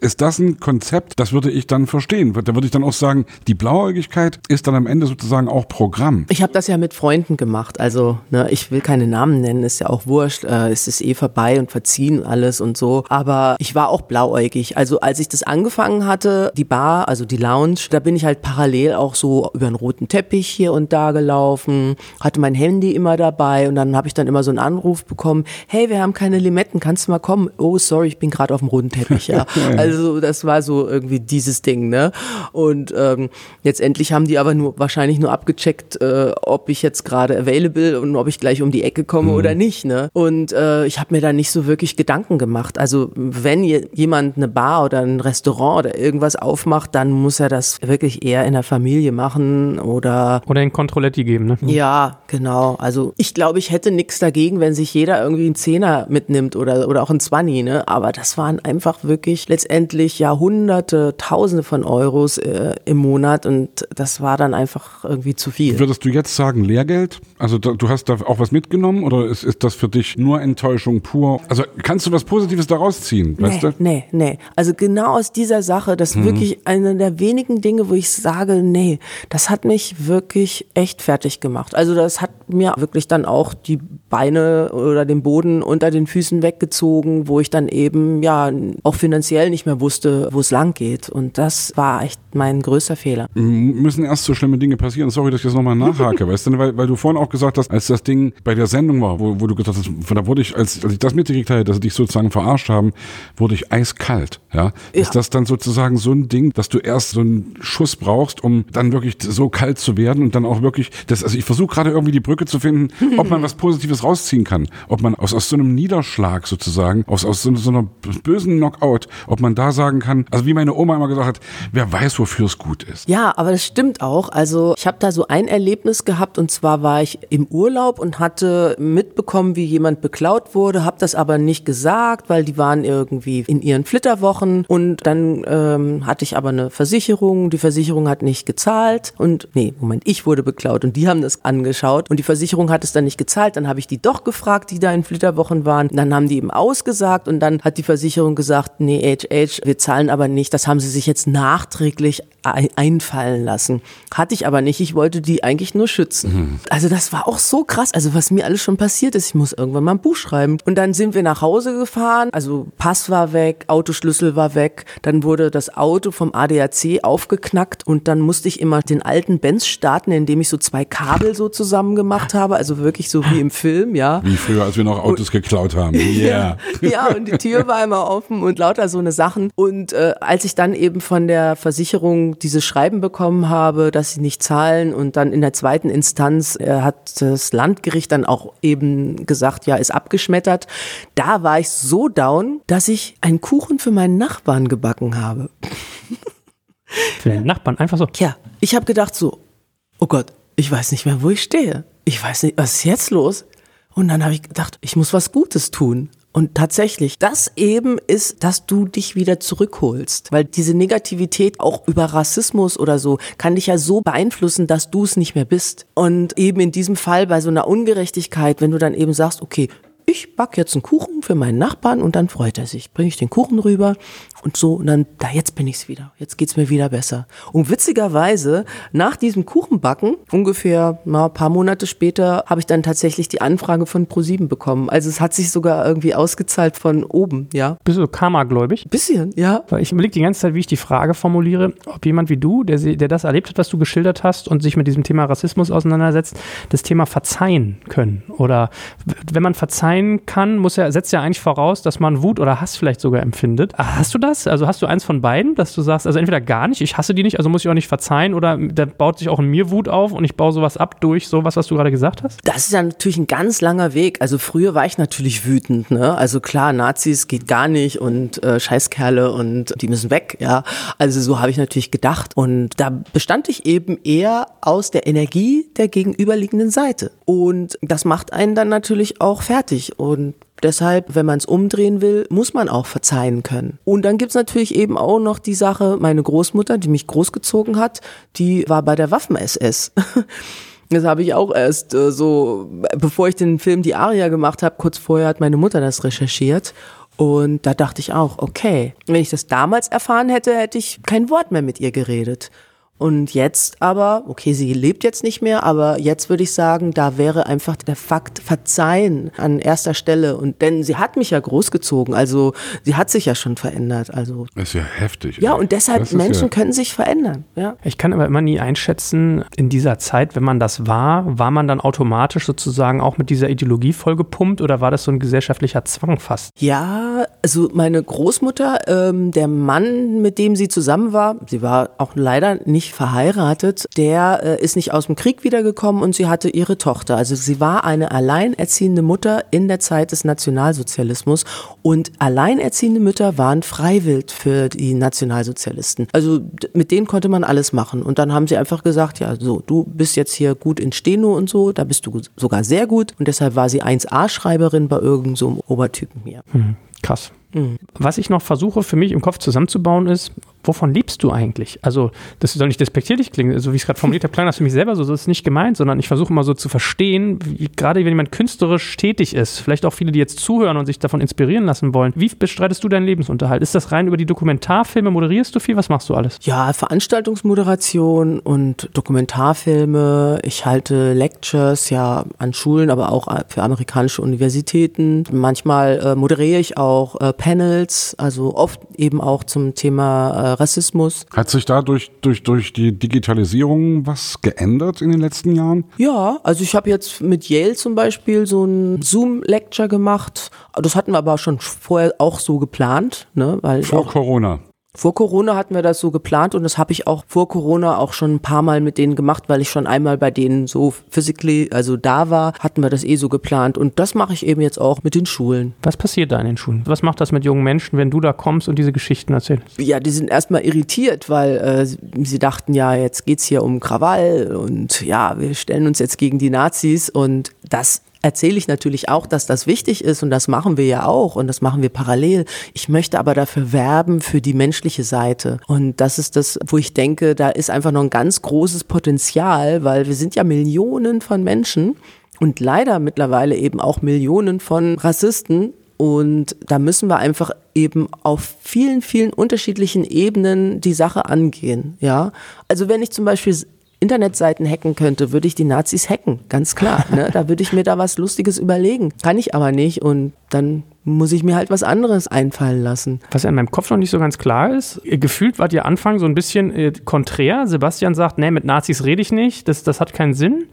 Ist das ein Konzept, das würde ich dann verstehen. Da würde ich dann auch sagen, die Blauäugigkeit ist dann am Ende sozusagen auch Programm. Ich habe das ja mit Freunden gemacht. Also, ne, ich will keine Namen nennen, ist ja auch wurscht. Äh, es ist eh vorbei und verziehen alles und so. Aber ich war auch blauäugig. Also, als ich das angefangen hatte, die Bar, also die Lounge, da bin ich halt parallel auch so über einen roten Teppich hier und da gelaufen, hatte mein Handy immer dabei und dann habe ich dann immer so einen Anruf bekommen, hey, wir haben keine Limetten, kannst du mal kommen? Oh, sorry, ich bin gerade auf dem roten Teppich, ja. also das war so irgendwie dieses Ding, ne? Und ähm, letztendlich haben die aber nur wahrscheinlich nur abgecheckt, äh, ob ich jetzt gerade available und ob ich gleich um die Ecke komme mhm. oder nicht, ne? Und äh, ich habe mir da nicht so wirklich Gedanken gemacht. Also wenn jemand eine Bar oder ein Restaurant oder irgendwas aufmacht, dann muss er das wirklich eher in der Familie machen oder. Oder in Kontrolletti geben, ne? Ja, genau. Also ich glaube, ich hätte nichts dagegen, wenn sich jeder irgendwie einen Zehner mitnimmt oder, oder auch einen Zwanni, ne? Aber das waren einfach wirklich letztendlich Jahrhunderte, Tausende von Euros äh, im Monat und das war dann einfach irgendwie zu viel. Würdest du jetzt sagen Lehrgeld? Also da, du hast da auch was mitgenommen oder ist, ist das für dich nur Enttäuschung pur? Also kannst du was Positives daraus ziehen? Weißt nee, du? nee, nee. Also genau aus dieser Sache, das mhm. wirklich eine der wenigen Dinge, wo ich sage, nee, das hat mich wirklich echt fertig gemacht. Also das hat mir wirklich dann auch die Beine oder den Boden unter den Füßen weggezogen, wo ich dann eben ja auch finanziell nicht mehr wusste, wo es lang geht. Und das war echt mein größter Fehler. Müssen erst so schlimme Dinge passieren. Sorry, dass ich das nochmal nachhake, weißt du, weil, weil du vorhin auch gesagt hast, als das Ding bei der Sendung war, wo, wo du gesagt hast, da wurde ich, als, als ich das mitgekriegt habe, dass sie dich sozusagen verarscht haben, wurde ich eiskalt. Ja? ja. Ist das dann sozusagen so ein Ding, dass du erst so einen Schuss brauchst, um dann wirklich so kalt zu werden und dann auch wirklich, das, also ich versuche gerade irgendwie die Brücke zu finden, ob man was Positives rausziehen kann, ob man aus, aus so einem Niederschlag sozusagen, aus, aus so, so einer bösen Knockout, ob man da sagen kann, also wie meine Oma immer gesagt hat, wer weiß, wofür es gut ist. Ja, aber das stimmt auch. Also ich habe da so ein Erlebnis gehabt und zwar war ich im Urlaub und hatte mitbekommen, wie jemand beklaut wurde, habe das aber nicht gesagt, weil die waren irgendwie in ihren Flitterwochen. Und dann ähm, hatte ich aber eine Versicherung, die Versicherung hat nicht gezahlt. Und nee, Moment, ich wurde beklaut und die haben das angeschaut. Und die Versicherung hat es dann nicht gezahlt, dann habe ich die doch gefragt, die da in Flitterwochen waren, dann haben die eben ausgesagt. Und dann hat die Versicherung gesagt, nee, HH, wir zahlen aber nicht, das haben sie sich jetzt nachträglich einfallen lassen. Hatte ich aber nicht. Ich wollte die eigentlich nur schützen. Mhm. Also das war auch so krass. Also was mir alles schon passiert ist, ich muss irgendwann mal ein Buch schreiben. Und dann sind wir nach Hause gefahren. Also Pass war weg, Autoschlüssel war weg. Dann wurde das Auto vom ADAC aufgeknackt und dann musste ich immer den alten Benz starten, indem ich so zwei Kabel so zusammen gemacht habe. Also wirklich so wie im Film, ja. Wie früher, als wir noch Autos und, geklaut haben. Yeah. ja, und die Tür war immer offen und lauter so eine Sachen. Und äh, als ich dann eben von der Versicherung dieses Schreiben bekommen habe, dass sie nicht zahlen und dann in der zweiten Instanz äh, hat das Landgericht dann auch eben gesagt, ja, ist abgeschmettert. Da war ich so down, dass ich einen Kuchen für meinen Nachbarn gebacken habe. Für den Nachbarn, einfach so? Ja, ich habe gedacht so, oh Gott, ich weiß nicht mehr, wo ich stehe. Ich weiß nicht, was ist jetzt los? Und dann habe ich gedacht, ich muss was Gutes tun. Und tatsächlich, das eben ist, dass du dich wieder zurückholst. Weil diese Negativität auch über Rassismus oder so kann dich ja so beeinflussen, dass du es nicht mehr bist. Und eben in diesem Fall bei so einer Ungerechtigkeit, wenn du dann eben sagst, okay, ich back jetzt einen Kuchen für meinen Nachbarn und dann freut er sich. Bringe ich den Kuchen rüber und so und dann, da jetzt bin ich's wieder. Jetzt geht's mir wieder besser. Und witzigerweise, nach diesem Kuchenbacken, ungefähr mal ein paar Monate später, habe ich dann tatsächlich die Anfrage von Pro7 bekommen. Also es hat sich sogar irgendwie ausgezahlt von oben, ja. Bist du Karma-gläubig? Bisschen, ja. Ich überlege die ganze Zeit, wie ich die Frage formuliere, ob jemand wie du, der, der das erlebt hat, was du geschildert hast und sich mit diesem Thema Rassismus auseinandersetzt, das Thema verzeihen können. Oder wenn man verzeihen kann, muss ja, setzt ja eigentlich voraus, dass man Wut oder Hass vielleicht sogar empfindet. Hast du das? Das? Also hast du eins von beiden, dass du sagst, also entweder gar nicht, ich hasse die nicht, also muss ich auch nicht verzeihen, oder da baut sich auch in mir Wut auf und ich baue sowas ab durch sowas, was du gerade gesagt hast? Das ist ja natürlich ein ganz langer Weg. Also früher war ich natürlich wütend, ne? Also klar, Nazis geht gar nicht und äh, Scheißkerle und die müssen weg, ja. Also so habe ich natürlich gedacht. Und da bestand ich eben eher aus der Energie der gegenüberliegenden Seite. Und das macht einen dann natürlich auch fertig. Und Deshalb, wenn man es umdrehen will, muss man auch verzeihen können. Und dann gibt's natürlich eben auch noch die Sache, meine Großmutter, die mich großgezogen hat, die war bei der Waffen-SS. Das habe ich auch erst äh, so, bevor ich den Film Die Aria gemacht habe, kurz vorher hat meine Mutter das recherchiert. Und da dachte ich auch, okay, wenn ich das damals erfahren hätte, hätte ich kein Wort mehr mit ihr geredet. Und jetzt aber, okay, sie lebt jetzt nicht mehr, aber jetzt würde ich sagen, da wäre einfach der Fakt Verzeihen an erster Stelle. Und denn sie hat mich ja großgezogen, also sie hat sich ja schon verändert. Also das ist ja heftig. Ja, und deshalb Menschen ja können sich verändern. Ja. Ich kann aber immer nie einschätzen, in dieser Zeit, wenn man das war, war man dann automatisch sozusagen auch mit dieser Ideologie vollgepumpt oder war das so ein gesellschaftlicher Zwang fast? Ja, also meine Großmutter, ähm, der Mann, mit dem sie zusammen war, sie war auch leider nicht nicht verheiratet, der äh, ist nicht aus dem Krieg wiedergekommen und sie hatte ihre Tochter. Also sie war eine alleinerziehende Mutter in der Zeit des Nationalsozialismus und alleinerziehende Mütter waren freiwillig für die Nationalsozialisten. Also mit denen konnte man alles machen. Und dann haben sie einfach gesagt, ja, so, du bist jetzt hier gut in Steno und so, da bist du sogar sehr gut. Und deshalb war sie 1A-Schreiberin bei irgendeinem so Obertypen hier. Hm, krass. Mhm. Was ich noch versuche für mich im Kopf zusammenzubauen ist, wovon lebst du eigentlich? Also, das soll nicht despektierlich klingen, so also, wie ich es gerade formuliert habe, klang das für mich selber so, das ist nicht gemeint, sondern ich versuche mal so zu verstehen, wie, gerade wenn jemand künstlerisch tätig ist, vielleicht auch viele, die jetzt zuhören und sich davon inspirieren lassen wollen, wie bestreitest du deinen Lebensunterhalt? Ist das rein über die Dokumentarfilme? Moderierst du viel? Was machst du alles? Ja, Veranstaltungsmoderation und Dokumentarfilme. Ich halte Lectures ja an Schulen, aber auch für amerikanische Universitäten. Manchmal äh, moderiere ich auch äh, Panels, also oft eben auch zum Thema äh, Rassismus. Hat sich da durch, durch, durch die Digitalisierung was geändert in den letzten Jahren? Ja, also ich habe jetzt mit Yale zum Beispiel so ein Zoom-Lecture gemacht. Das hatten wir aber schon vorher auch so geplant. Ne, weil Vor Corona. Vor Corona hatten wir das so geplant und das habe ich auch vor Corona auch schon ein paar Mal mit denen gemacht, weil ich schon einmal bei denen so physically, also da war, hatten wir das eh so geplant und das mache ich eben jetzt auch mit den Schulen. Was passiert da in den Schulen? Was macht das mit jungen Menschen, wenn du da kommst und diese Geschichten erzählst? Ja, die sind erstmal irritiert, weil äh, sie dachten ja, jetzt geht's hier um Krawall und ja, wir stellen uns jetzt gegen die Nazis und das erzähle ich natürlich auch, dass das wichtig ist und das machen wir ja auch und das machen wir parallel. Ich möchte aber dafür werben für die menschliche Seite und das ist das, wo ich denke, da ist einfach noch ein ganz großes Potenzial, weil wir sind ja Millionen von Menschen und leider mittlerweile eben auch Millionen von Rassisten, Und da müssen wir einfach eben auf vielen, vielen unterschiedlichen Ebenen die Sache angehen. Ja, also wenn ich zum Beispiel Internetseiten hacken könnte, würde ich die Nazis hacken, ganz klar. Ne? Da würde ich mir da was Lustiges überlegen. Kann ich aber nicht und dann muss ich mir halt was anderes einfallen lassen. Was ja in meinem Kopf noch nicht so ganz klar ist, gefühlt wart ihr Anfang so ein bisschen äh, konträr. Sebastian sagt, nee, mit Nazis rede ich nicht, das, das hat keinen Sinn.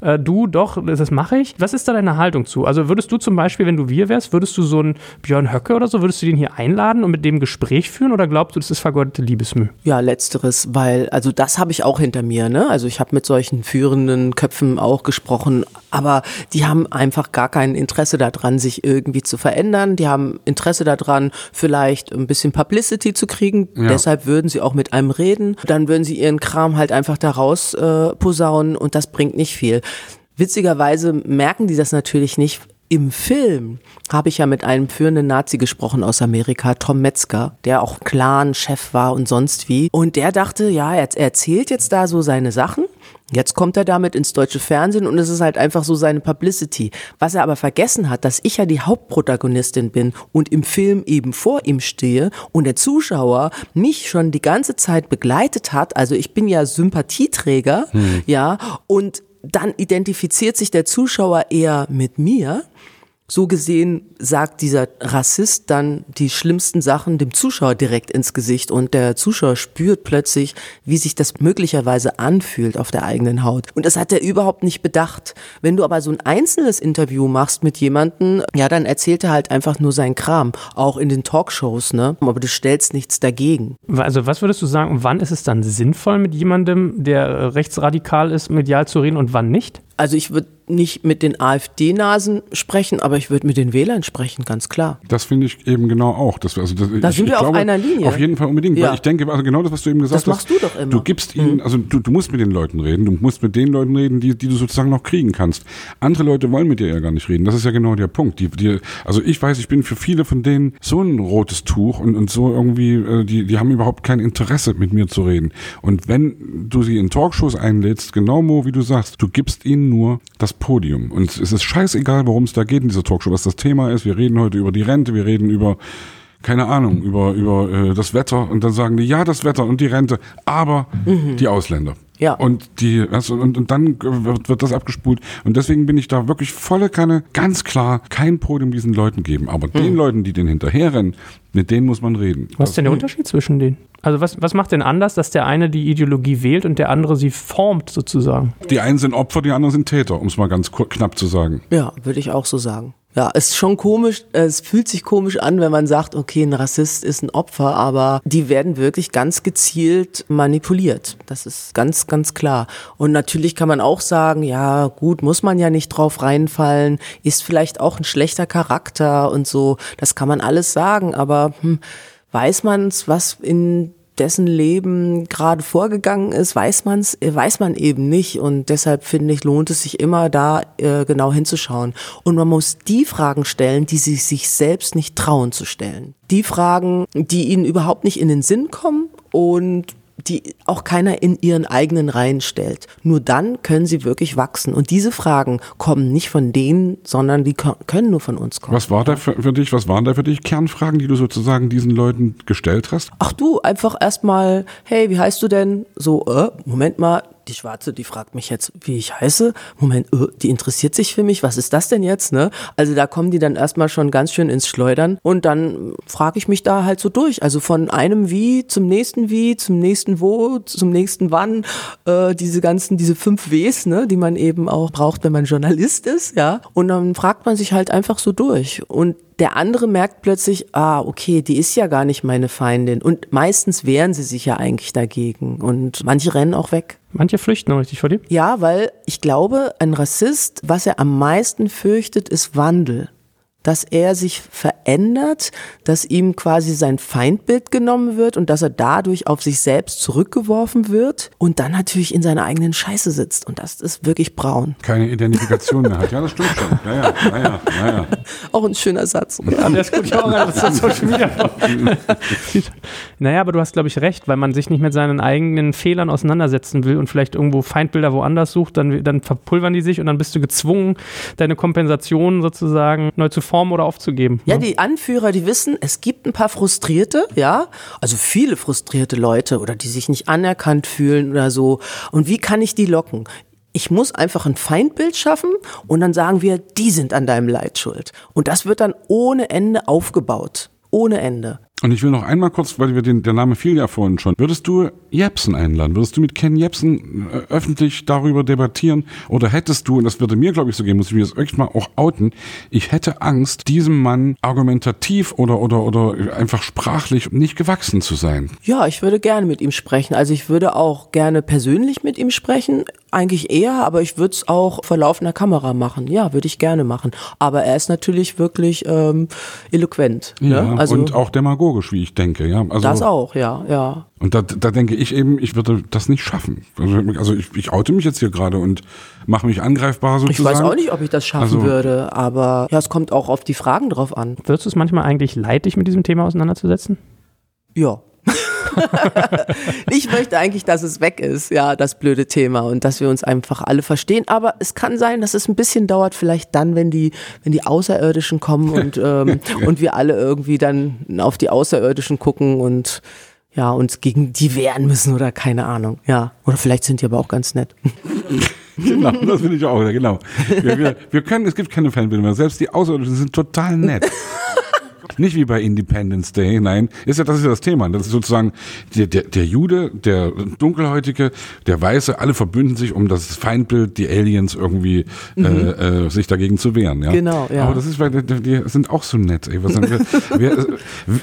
Äh, du doch, das, mache ich. Was ist da deine Haltung zu? Also würdest du zum Beispiel, wenn du wir wärst, würdest du so einen Björn Höcke oder so, würdest du den hier einladen und mit dem Gespräch führen oder glaubst du, das ist vergeudete Liebesmüh? Ja, letzteres, weil, also das habe ich auch hinter mir, ne? Also ich habe mit solchen führenden Köpfen auch gesprochen, aber die haben einfach gar kein Interesse daran, sich irgendwie zu verändern Kindern, die haben Interesse daran, vielleicht ein bisschen Publicity zu kriegen. Ja. Deshalb würden sie auch mit einem reden. Dann würden sie ihren Kram halt einfach da raus äh, posaunen und das bringt nicht viel. Witzigerweise merken die das natürlich nicht, im Film habe ich ja mit einem führenden Nazi gesprochen aus Amerika, Tom Metzger, der auch Clan-Chef war und sonst wie. Und der dachte, ja, er erzählt jetzt da so seine Sachen Jetzt kommt er damit ins deutsche Fernsehen und es ist halt einfach so seine Publicity. Was er aber vergessen hat, dass ich ja die Hauptprotagonistin bin und im Film eben vor ihm stehe und der Zuschauer mich schon die ganze Zeit begleitet hat. Also ich bin ja Sympathieträger, hm. ja, und dann identifiziert sich der Zuschauer eher mit mir so gesehen sagt dieser Rassist dann die schlimmsten Sachen dem Zuschauer direkt ins Gesicht und der Zuschauer spürt plötzlich, wie sich das möglicherweise anfühlt auf der eigenen Haut. Und das hat er überhaupt nicht bedacht. Wenn du aber so ein einzelnes Interview machst mit jemandem, ja, dann erzählt er halt einfach nur seinen Kram, auch in den Talkshows, ne? Aber du stellst nichts dagegen. Also was würdest du sagen, wann ist es dann sinnvoll mit jemandem, der rechtsradikal ist, medial zu reden und wann nicht? Also ich würde nicht mit den AfD-Nasen sprechen, aber ich würde mit den Wählern sprechen, ganz klar. Das finde ich eben genau auch. Das, also das, da ich, sind wir auf glaube, einer Linie. Auf jeden Fall unbedingt. Ja. Weil ich denke, also genau das, was du eben gesagt das hast. Das machst du doch immer. Du gibst ihnen, mhm. also du, du musst mit den Leuten reden, du musst mit den Leuten reden, die, die du sozusagen noch kriegen kannst. Andere Leute wollen mit dir ja gar nicht reden. Das ist ja genau der Punkt. Die, die, also ich weiß, ich bin für viele von denen so ein rotes Tuch und, und so irgendwie, äh, die, die haben überhaupt kein Interesse, mit mir zu reden. Und wenn du sie in Talkshows einlädst, genau Mo, wie du sagst, du gibst ihnen nur das Podium. Und es ist scheißegal, worum es da geht in dieser Talkshow, was das Thema ist. Wir reden heute über die Rente, wir reden über keine Ahnung, über, über äh, das Wetter und dann sagen die, ja, das Wetter und die Rente, aber mhm. die Ausländer. Ja. Und die, also, und, und dann wird, wird das abgespult. Und deswegen bin ich da wirklich volle Kanne, ganz klar, kein Podium diesen Leuten geben. Aber mhm. den Leuten, die den hinterherrennen, mit denen muss man reden. Was ist denn der Unterschied zwischen denen? Also was, was macht denn anders, dass der eine die Ideologie wählt und der andere sie formt sozusagen? Die einen sind Opfer, die anderen sind Täter, um es mal ganz knapp zu sagen. Ja, würde ich auch so sagen. Ja, es ist schon komisch, es fühlt sich komisch an, wenn man sagt, okay, ein Rassist ist ein Opfer, aber die werden wirklich ganz gezielt manipuliert. Das ist ganz, ganz klar. Und natürlich kann man auch sagen, ja, gut, muss man ja nicht drauf reinfallen, ist vielleicht auch ein schlechter Charakter und so. Das kann man alles sagen, aber hm, weiß man's, was in dessen Leben gerade vorgegangen ist, weiß man's, weiß man eben nicht. Und deshalb finde ich, lohnt es sich immer da äh, genau hinzuschauen. Und man muss die Fragen stellen, die sie sich selbst nicht trauen zu stellen. Die Fragen, die ihnen überhaupt nicht in den Sinn kommen und die auch keiner in ihren eigenen Reihen stellt. Nur dann können sie wirklich wachsen. Und diese Fragen kommen nicht von denen, sondern die können nur von uns kommen. Was war da für, für dich, was waren da für dich Kernfragen, die du sozusagen diesen Leuten gestellt hast? Ach du, einfach erstmal, hey, wie heißt du denn? So, äh, Moment mal, die Schwarze, die fragt mich jetzt, wie ich heiße. Moment, öh, die interessiert sich für mich. Was ist das denn jetzt? Ne? Also da kommen die dann erstmal schon ganz schön ins Schleudern und dann frage ich mich da halt so durch. Also von einem Wie zum nächsten Wie, zum nächsten Wo, zum nächsten Wann. Äh, diese ganzen, diese fünf Ws, ne, die man eben auch braucht, wenn man Journalist ist, ja. Und dann fragt man sich halt einfach so durch. Und der andere merkt plötzlich, ah, okay, die ist ja gar nicht meine Feindin. Und meistens wehren sie sich ja eigentlich dagegen. Und manche rennen auch weg. Manche flüchten richtig vor dir? Ja, weil ich glaube, ein Rassist, was er am meisten fürchtet, ist Wandel dass er sich verändert, dass ihm quasi sein Feindbild genommen wird und dass er dadurch auf sich selbst zurückgeworfen wird und dann natürlich in seiner eigenen Scheiße sitzt. Und das ist wirklich braun. Keine Identifikation mehr hat. Ja, das stimmt schon. Ja, ja, ja, ja, ja. Auch ein schöner Satz. Ja, das gucke ich auch an. Das ist Social Media. naja, aber du hast, glaube ich, recht, weil man sich nicht mit seinen eigenen Fehlern auseinandersetzen will und vielleicht irgendwo Feindbilder woanders sucht, dann, dann verpulvern die sich und dann bist du gezwungen, deine Kompensation sozusagen neu zu performen oder aufzugeben. Ja, ne? die Anführer, die wissen, es gibt ein paar Frustrierte, ja, also viele frustrierte Leute oder die sich nicht anerkannt fühlen oder so. Und wie kann ich die locken? Ich muss einfach ein Feindbild schaffen und dann sagen wir, die sind an deinem Leid schuld. Und das wird dann ohne Ende aufgebaut. Ohne Ende. Und ich will noch einmal kurz, weil wir den, der Name fiel ja vorhin schon. Würdest du Jepsen einladen? Würdest du mit Ken Jepsen äh, öffentlich darüber debattieren? Oder hättest du, und das würde mir, glaube ich, so gehen, muss ich mir das echt mal auch outen, ich hätte Angst, diesem Mann argumentativ oder, oder, oder einfach sprachlich nicht gewachsen zu sein. Ja, ich würde gerne mit ihm sprechen. Also ich würde auch gerne persönlich mit ihm sprechen. Eigentlich eher, aber ich würde es auch vor laufender Kamera machen. Ja, würde ich gerne machen. Aber er ist natürlich wirklich ähm, eloquent. Ne? Ja, also, und auch demagogisch, wie ich denke. Ja, also, das auch, ja, ja. Und da, da denke ich eben, ich würde das nicht schaffen. Also, also ich, ich oute mich jetzt hier gerade und mache mich angreifbar sozusagen. Ich weiß auch nicht, ob ich das schaffen also, würde, aber ja, es kommt auch auf die Fragen drauf an. Würdest du es manchmal eigentlich leid, dich mit diesem Thema auseinanderzusetzen? Ja. ich möchte eigentlich, dass es weg ist, ja, das blöde Thema und dass wir uns einfach alle verstehen. Aber es kann sein, dass es ein bisschen dauert, vielleicht dann, wenn die, wenn die Außerirdischen kommen und, ähm, und wir alle irgendwie dann auf die Außerirdischen gucken und ja, uns gegen die wehren müssen oder keine Ahnung. Ja. Oder vielleicht sind die aber auch ganz nett. genau, das finde ich auch, genau. Wir, wir, wir können, es gibt keine Fanbilder mehr. Selbst die Außerirdischen sind total nett. Nicht wie bei Independence Day, nein. Ist ja, das ist ja das Thema. Das ist sozusagen der, der, der Jude, der Dunkelhäutige, der Weiße, alle verbünden sich, um das Feindbild, die Aliens irgendwie mhm. äh, äh, sich dagegen zu wehren. Ja? Genau, ja. Aber das ist, weil die, die sind auch so nett. Ey. Was wir, wär,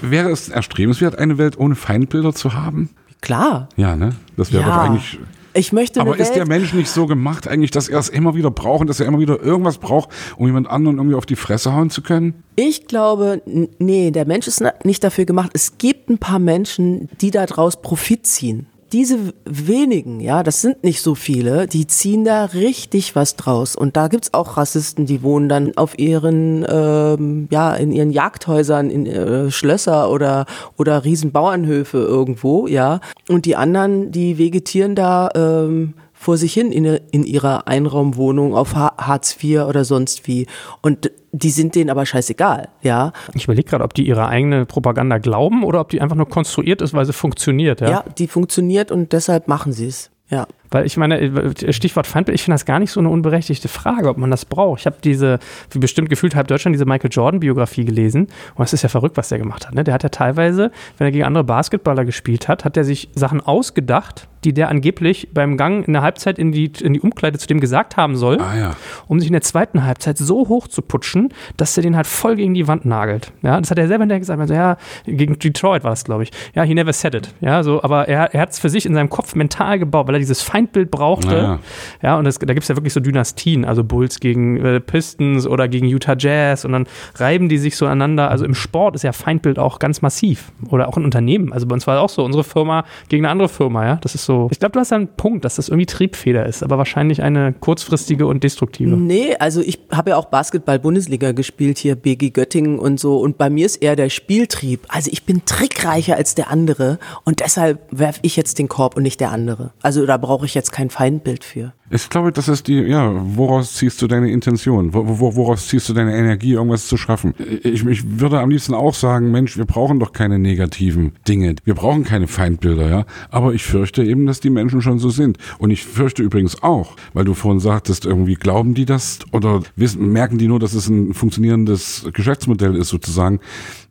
wäre es erstrebenswert, eine Welt ohne Feindbilder zu haben? Klar. Ja, ne? Das wäre ja. doch eigentlich ich möchte Aber ist der Mensch nicht so gemacht eigentlich, dass er es immer wieder braucht und dass er immer wieder irgendwas braucht, um jemand anderen irgendwie auf die Fresse hauen zu können? Ich glaube, nee, der Mensch ist nicht dafür gemacht. Es gibt ein paar Menschen, die daraus Profit ziehen diese wenigen, ja, das sind nicht so viele, die ziehen da richtig was draus. Und da gibt's auch Rassisten, die wohnen dann auf ihren, ähm, ja, in ihren Jagdhäusern, in äh, Schlösser oder, oder Riesenbauernhöfe irgendwo, ja. Und die anderen, die vegetieren da ähm, vor sich hin in, in ihrer Einraumwohnung auf Hartz IV oder sonst wie. Und die sind denen aber scheißegal, ja. Ich überlege gerade, ob die ihre eigene Propaganda glauben oder ob die einfach nur konstruiert ist, weil sie funktioniert, ja. Ja, die funktioniert und deshalb machen sie es. Ja. Weil ich meine, äh, Stichwort Feindbild, ich finde das gar nicht so eine unberechtigte Frage, ob man das braucht. Ich habe diese, wie bestimmt gefühlt halb Deutschland, diese Michael Jordan-Biografie gelesen. Und das ist ja verrückt, was der gemacht hat. Ne? Der hat ja teilweise, wenn er gegen andere Basketballer gespielt hat, hat er sich Sachen ausgedacht, die der angeblich beim Gang in der Halbzeit in die, in die Umkleide zu dem gesagt haben soll, ah, ja. um sich in der zweiten Halbzeit so hoch zu putschen, dass er den halt voll gegen die Wand nagelt. Ja, das hat er selber hinterher gesagt. Also, ja, gegen Detroit war das, glaube ich. Ja, he never said it. Ja, so, aber er, er hat es für sich in seinem Kopf mental gebaut, weil er dieses Feindbild brauchte. Ja, ja und das, da gibt es ja wirklich so Dynastien, also Bulls gegen äh, Pistons oder gegen Utah Jazz und dann reiben die sich so aneinander. Also im Sport ist ja Feindbild auch ganz massiv. Oder auch in Unternehmen. Also bei uns war es auch so, unsere Firma gegen eine andere Firma, ja. Das ist so. Ich glaube, du hast einen Punkt, dass das irgendwie Triebfeder ist, aber wahrscheinlich eine kurzfristige und destruktive. Nee, also ich habe ja auch Basketball-Bundesliga gespielt, hier BG Göttingen und so. Und bei mir ist eher der Spieltrieb. Also ich bin trickreicher als der andere und deshalb werfe ich jetzt den Korb und nicht der andere. Also da brauche ich jetzt kein Feindbild für. Ich glaube, das ist die, ja, woraus ziehst du deine Intention? woraus ziehst du deine Energie, irgendwas zu schaffen? Ich, ich würde am liebsten auch sagen, Mensch, wir brauchen doch keine negativen Dinge. Wir brauchen keine Feindbilder, ja. Aber ich fürchte eben, dass die Menschen schon so sind. Und ich fürchte übrigens auch, weil du vorhin sagtest, irgendwie glauben die das oder wissen, merken die nur, dass es ein funktionierendes Geschäftsmodell ist sozusagen.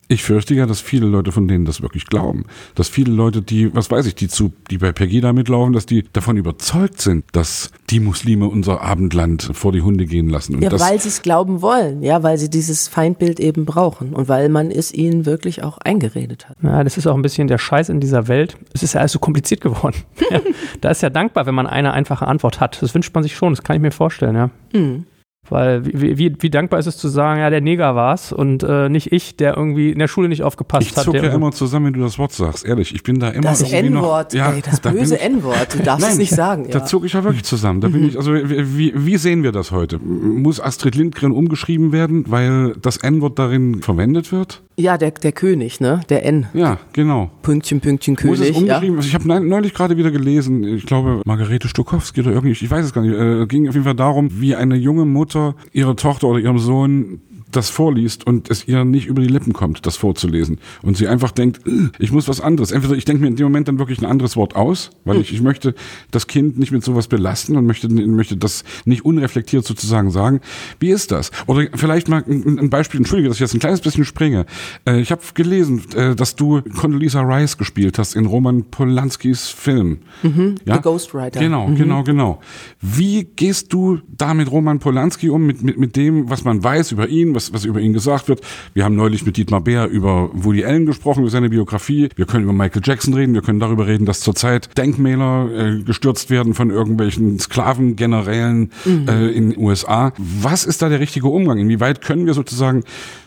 Ich fürchte ja, dass viele Leute von denen das wirklich glauben. Dass viele Leute, die, was weiß ich, die zu, die bei Pegida mitlaufen, dass die davon überzeugt sind, dass die Muslime unser Abendland vor die Hunde gehen lassen. Und ja, weil sie es glauben wollen, ja, weil sie dieses Feindbild eben brauchen und weil man es ihnen wirklich auch eingeredet hat. Ja, das ist auch ein bisschen der Scheiß in dieser Welt. Es ist ja alles so kompliziert geworden. ja, da ist ja dankbar, wenn man eine einfache Antwort hat. Das wünscht man sich schon, das kann ich mir vorstellen, ja. Mhm. Weil wie, wie, wie, dankbar ist es zu sagen, ja, der Neger war's und äh, nicht ich, der irgendwie in der Schule nicht aufgepasst ich hat. Ich zucke ja immer zusammen, wenn du das Wort sagst, ehrlich. Ich bin da immer Das N-Wort, ja, das da böse N-Wort, du darfst Nein, es nicht sagen. Ja. Da zucke ich ja wirklich zusammen. Da bin mhm. ich, also wie, wie sehen wir das heute? Muss Astrid Lindgren umgeschrieben werden, weil das N-Wort darin verwendet wird? Ja, der, der König, ne? Der N. Ja, genau. Pünktchen, Pünktchen, König. Muss es umgeschrieben? Ja? Also ich habe neulich gerade wieder gelesen, ich glaube, Margarete Stokowski oder irgendwie, ich weiß es gar nicht, äh, ging auf jeden Fall darum, wie eine junge Mutter ihre Tochter oder ihrem Sohn das vorliest und es ihr nicht über die Lippen kommt, das vorzulesen. Und sie einfach denkt, ich muss was anderes. Entweder ich denke mir in dem Moment dann wirklich ein anderes Wort aus, weil ich, ich möchte das Kind nicht mit sowas belasten und möchte, möchte das nicht unreflektiert sozusagen sagen. Wie ist das? Oder vielleicht mal ein Beispiel, entschuldige, dass ich jetzt ein kleines bisschen springe. Äh, ich habe gelesen, äh, dass du Condoleezza Rice gespielt hast in Roman Polanskis Film. Mhm, ja? The Ghostwriter. Genau, mhm. genau, genau. Wie gehst du da mit Roman Polanski um, mit, mit, mit dem, was man weiß über ihn, was, was über ihn gesagt wird? Wir haben neulich mit Dietmar Bär über Woody Allen gesprochen, über seine Biografie. Wir können über Michael Jackson reden. Wir können darüber reden, dass zurzeit Denkmäler äh, gestürzt werden von irgendwelchen Sklavengenerälen mhm. äh, in den USA. Was ist da der richtige Umgang? Inwieweit können wir sozusagen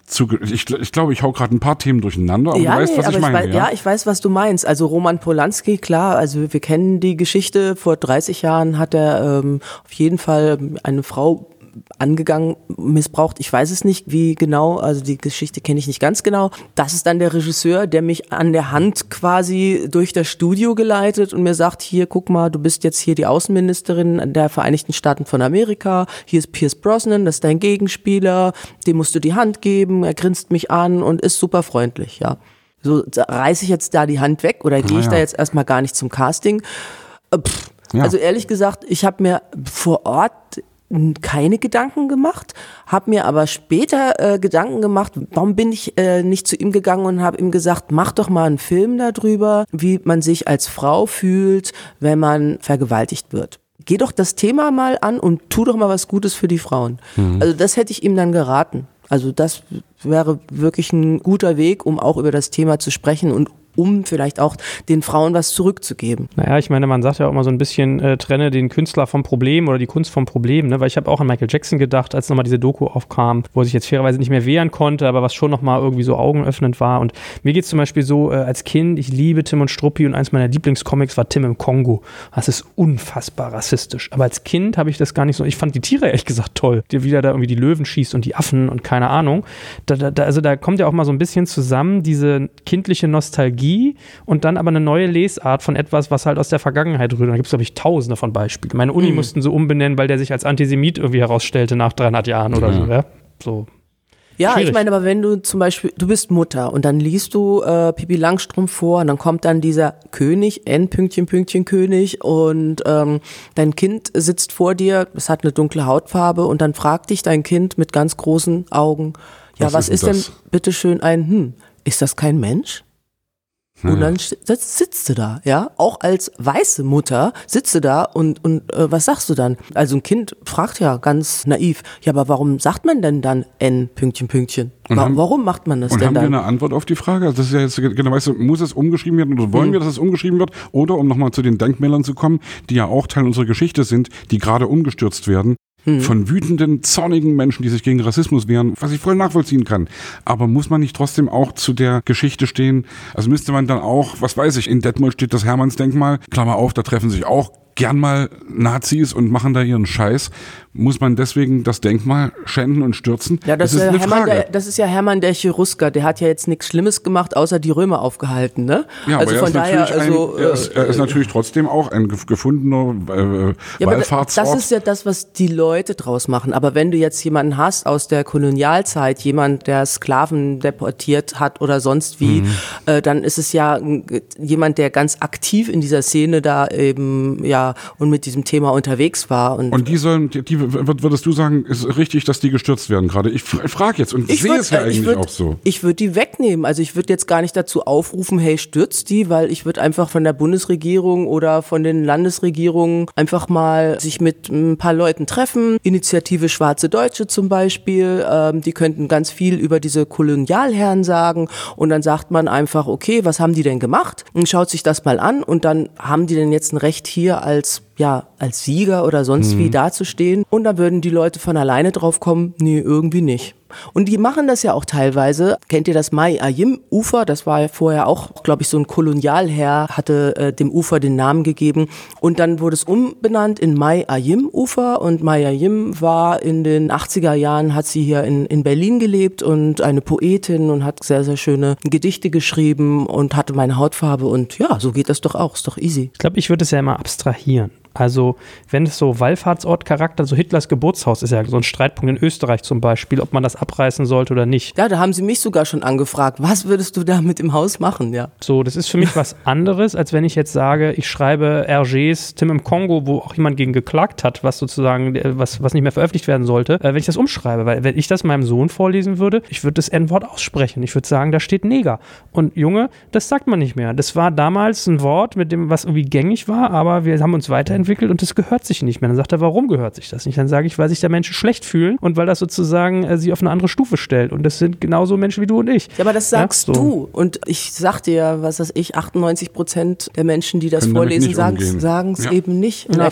zu, ich, ich glaube, ich hau gerade ein paar Themen durcheinander, aber ja, du weißt, nee, was ich meine. Ich weiß, ja? ja? ich weiß, was du meinst. Also Roman Polanski, klar, also wir kennen die Geschichte. Vor 30 Jahren hat er ähm, auf jeden Fall eine Frau angegangen, missbraucht. Ich weiß es nicht, wie genau, also die Geschichte kenne ich nicht ganz genau. Das ist dann der Regisseur, der mich an der Hand quasi durch das Studio geleitet und mir sagt, hier, guck mal, du bist jetzt hier die Außenministerin der Vereinigten Staaten von Amerika. Hier ist Pierce Brosnan, das ist dein Gegenspieler. Dem musst du die Hand geben. Er grinst mich an und ist super freundlich, ja. So reiße ich jetzt da die Hand weg oder gehe ich ja. da jetzt erstmal gar nicht zum Casting? Äh, pff, ja. Also ehrlich gesagt, ich habe mir vor Ort keine Gedanken gemacht, habe mir aber später äh, Gedanken gemacht, warum bin ich äh, nicht zu ihm gegangen und habe ihm gesagt, mach doch mal einen Film darüber, wie man sich als Frau fühlt, wenn man vergewaltigt wird. Geh doch das Thema mal an und tu doch mal was Gutes für die Frauen. Mhm. Also das hätte ich ihm dann geraten. Also das wäre wirklich ein guter Weg, um auch über das Thema zu sprechen und um vielleicht auch den Frauen was zurückzugeben. Naja, ich meine, man sagt ja auch immer so ein bisschen, äh, trenne den Künstler vom Problem oder die Kunst vom Problem, ne? weil ich habe auch an Michael Jackson gedacht, als nochmal diese Doku aufkam, wo er sich jetzt fairerweise nicht mehr wehren konnte, aber was schon nochmal irgendwie so augenöffnend war. Und mir geht es zum Beispiel so, äh, als Kind, ich liebe Tim und Struppi und eins meiner Lieblingscomics war Tim im Kongo. Das ist unfassbar rassistisch. Aber als Kind habe ich das gar nicht so, ich fand die Tiere ehrlich gesagt toll, die wieder da irgendwie die Löwen schießt und die Affen und keine Ahnung. Da, da, also da kommt ja auch mal so ein bisschen zusammen diese kindliche Nostalgie Nostalgie und dann aber eine neue Lesart von etwas, was halt aus der Vergangenheit rührt. Da gibt es, glaube ich, tausende von Beispielen. Meine Uni mhm. mussten so umbenennen, weil der sich als Antisemit irgendwie herausstellte nach 300 Jahren oder ja. so. Ja? so. Ja, Schwierig. ich meine, aber wenn du zum Beispiel, du bist Mutter und dann liest du äh, Pipi Langstrumpf vor und dann kommt dann dieser König, N Pünktchen Pünktchen König und ähm, dein Kind sitzt vor dir, es hat eine dunkle Hautfarbe und dann fragt dich dein Kind mit ganz großen Augen, ja, was, was ist, denn, denn bitteschön ein, hm, ist das kein Mensch? Und dann sitzt du da, ja, auch als weiße Mutter sitzt du da und, und äh, was sagst du dann? Also ein Kind fragt ja ganz naiv, ja, aber warum sagt man denn dann N Pünktchen Pünktchen? Wa haben, warum macht man das und denn haben dann? wir eine Antwort auf die Frage? Also das ist ja jetzt genau, weißt du, muss es umgeschrieben werden oder wollen hm. wir, dass es umgeschrieben wird? Oder um nochmal zu den Denkmälern zu kommen, die ja auch Teil unserer Geschichte sind, die gerade umgestürzt werden, hm. von wütenden, zornigen Menschen, die sich gegen Rassismus wehren, was ich voll nachvollziehen kann. Aber muss man nicht trotzdem auch zu der Geschichte stehen? Also müsste man dann auch, was weiß ich, in Detmold steht das Hermannsdenkmal, Klammer auf, da treffen sich auch gern mal Nazis und machen da ihren Scheiß. Muss man deswegen das Denkmal schänden und stürzen? Ja, das, das ist, eine Hermann, Frage. Der, das ist ja Hermann der Cherusker. Der hat ja jetzt nichts Schlimmes gemacht, außer die Römer aufgehalten, ne? Ja, also aber von daher, also ein, er, ist, er ist äh, natürlich trotzdem auch ein gefundener äh, ja, Wallfahrtsort. Das ist ja das, was die Leute draus machen. Aber wenn du jetzt jemanden hast aus der Kolonialzeit, jemand, der Sklaven deportiert hat oder sonst wie, mhm. äh, dann ist es ja jemand, der ganz aktiv in dieser Szene da eben ja und mit diesem Thema unterwegs war. Und, und die sollen, die, die würdest du sagen, ist richtig, dass die gestürzt werden gerade? Ich frage jetzt und ich sehe es ja äh, eigentlich würd, auch so. Ich würde die wegnehmen. Also ich würde jetzt gar nicht dazu aufrufen, hey, stürzt die, weil ich würde einfach von der Bundesregierung oder von den Landesregierungen einfach mal sich mit ein paar Leuten treffen. Initiative Schwarze Deutsche zum Beispiel, ähm, die könnten ganz viel über diese Kolonialherren sagen und dann sagt man einfach, okay, was haben die denn gemacht? Und schaut sich das mal an und dann haben die denn jetzt ein Recht hier als ja, als Sieger oder sonst mhm. wie dazustehen. Und dann würden die Leute von alleine drauf kommen, nee, irgendwie nicht. Und die machen das ja auch teilweise. Kennt ihr das Mai Ayim Ufer? Das war ja vorher auch, glaube ich, so ein Kolonialherr, hatte äh, dem Ufer den Namen gegeben. Und dann wurde es umbenannt in Mai Ayim Ufer. Und Mai Ayim war in den 80er Jahren, hat sie hier in, in Berlin gelebt und eine Poetin und hat sehr, sehr schöne Gedichte geschrieben und hatte meine Hautfarbe. Und ja, so geht das doch auch. Ist doch easy. Ich glaube, ich würde es ja immer abstrahieren Also, wenn es so Wallfahrtsortcharakter, so Hitlers Geburtshaus ist ja so ein Streitpunkt in Österreich zum Beispiel, ob man das abreißen sollte oder nicht. Ja, da haben sie mich sogar schon angefragt. Was würdest du da mit dem Haus machen, ja? So, das ist für mich was anderes, als wenn ich jetzt sage, ich schreibe RGs Tim im Kongo, wo auch jemand gegen geklagt hat, was sozusagen, äh, was, was nicht mehr veröffentlicht werden sollte, äh, wenn ich das umschreibe. Weil wenn ich das meinem Sohn vorlesen würde, ich würde das N-Wort aussprechen. Ich würde sagen, da steht Neger. Und Junge, das sagt man nicht mehr. Das war damals ein Wort, mit dem, was irgendwie gängig war, aber wir haben uns weiterentwickelt und das gehört sich nicht mehr. Dann sagt er, warum gehört sich das nicht? Dann sage ich, weil sich da Menschen schlecht fühlen und weil das sozusagen äh, sie auf eine andere Stufe stellt. Und das sind genauso Menschen wie du und ich. Ja, aber das sagst ja, so. du. Und ich sag dir, was weiß ich, 98 Prozent der Menschen, die das Können vorlesen, sagen es ja. eben nicht. Und ja,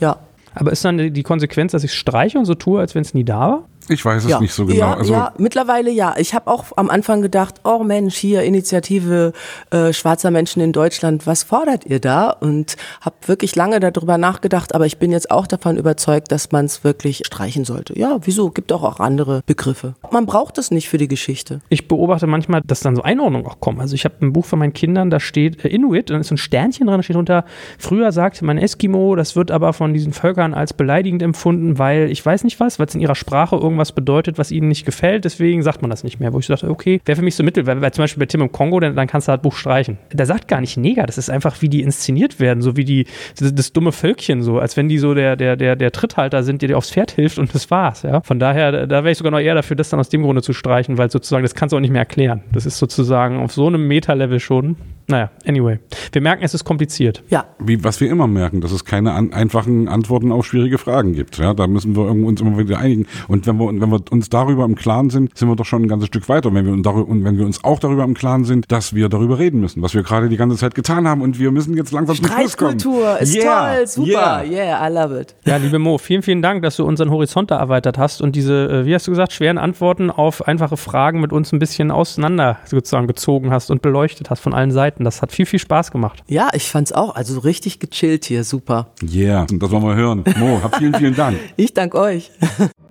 Ja. Aber ist dann die Konsequenz, dass ich es streiche und so tue, als wenn es nie da war? Ich weiß es ja. nicht so genau. Ja, also ja, mittlerweile ja. Ich habe auch am Anfang gedacht, oh Mensch, hier Initiative äh, schwarzer Menschen in Deutschland, was fordert ihr da? Und habe wirklich lange darüber nachgedacht, aber ich bin jetzt auch davon überzeugt, dass man es wirklich streichen sollte. Ja, wieso? Gibt auch auch andere Begriffe. Man braucht es nicht für die Geschichte. Ich beobachte manchmal, dass dann so Einordnungen auch kommen. Also ich habe ein Buch von meinen Kindern, da steht äh, Inuit, dann ist so ein Sternchen dran, da steht unter, früher sagte man Eskimo, das wird aber von diesen Völkern als beleidigend empfunden, weil ich weiß nicht was, weil es in ihrer Sprache irgendwas irgendwas bedeutet, was ihnen nicht gefällt, deswegen sagt man das nicht mehr. Wo ich dachte, okay, wäre für mich so Mittel, weil, weil, zum Beispiel bei Tim im Kongo, dann, dann kannst du halt Buch streichen. Der sagt gar nicht Neger, das ist einfach, wie die inszeniert werden, so wie die, das, das dumme Völkchen, so, als wenn die so der, der, der, der Tritthalter sind, der dir aufs Pferd hilft und das war's, ja. Von daher, da, da wäre ich sogar noch eher dafür, das dann aus dem Grunde zu streichen, weil sozusagen, das kannst du auch nicht mehr erklären. Das ist sozusagen auf so einem Meta-Level schon. Naja, anyway. Wir merken, es ist kompliziert. Ja. Wie, was wir immer merken, dass es keine an, einfachen Antworten auf schwierige Fragen gibt. Ja, da müssen wir uns immer wieder einigen. Und wenn wir, wenn wir uns darüber im Klaren sind, sind wir doch schon ein ganzes Stück weiter. Und wenn wir, und wenn wir uns auch darüber im Klaren sind, dass wir darüber reden müssen, was wir gerade die ganze Zeit getan haben und wir müssen jetzt langsam zum Schluss kommen. Kultur ist yeah. toll, super, yeah. yeah, I love it. Ja, liebe Mo, vielen, vielen Dank, dass du unseren Horizont da erweitert hast und diese, äh, wie hast du gesagt, schweren Antworten auf einfache Fragen mit uns ein bisschen auseinander sozusagen gezogen hast und beleuchtet hast von allen Seiten. Das hat viel, viel Spaß gemacht. Ja, ich fand's auch. Also richtig gechillt hier, super. Yeah, das wollen wir hören. Mo, hab vielen, vielen Dank. ich danke euch.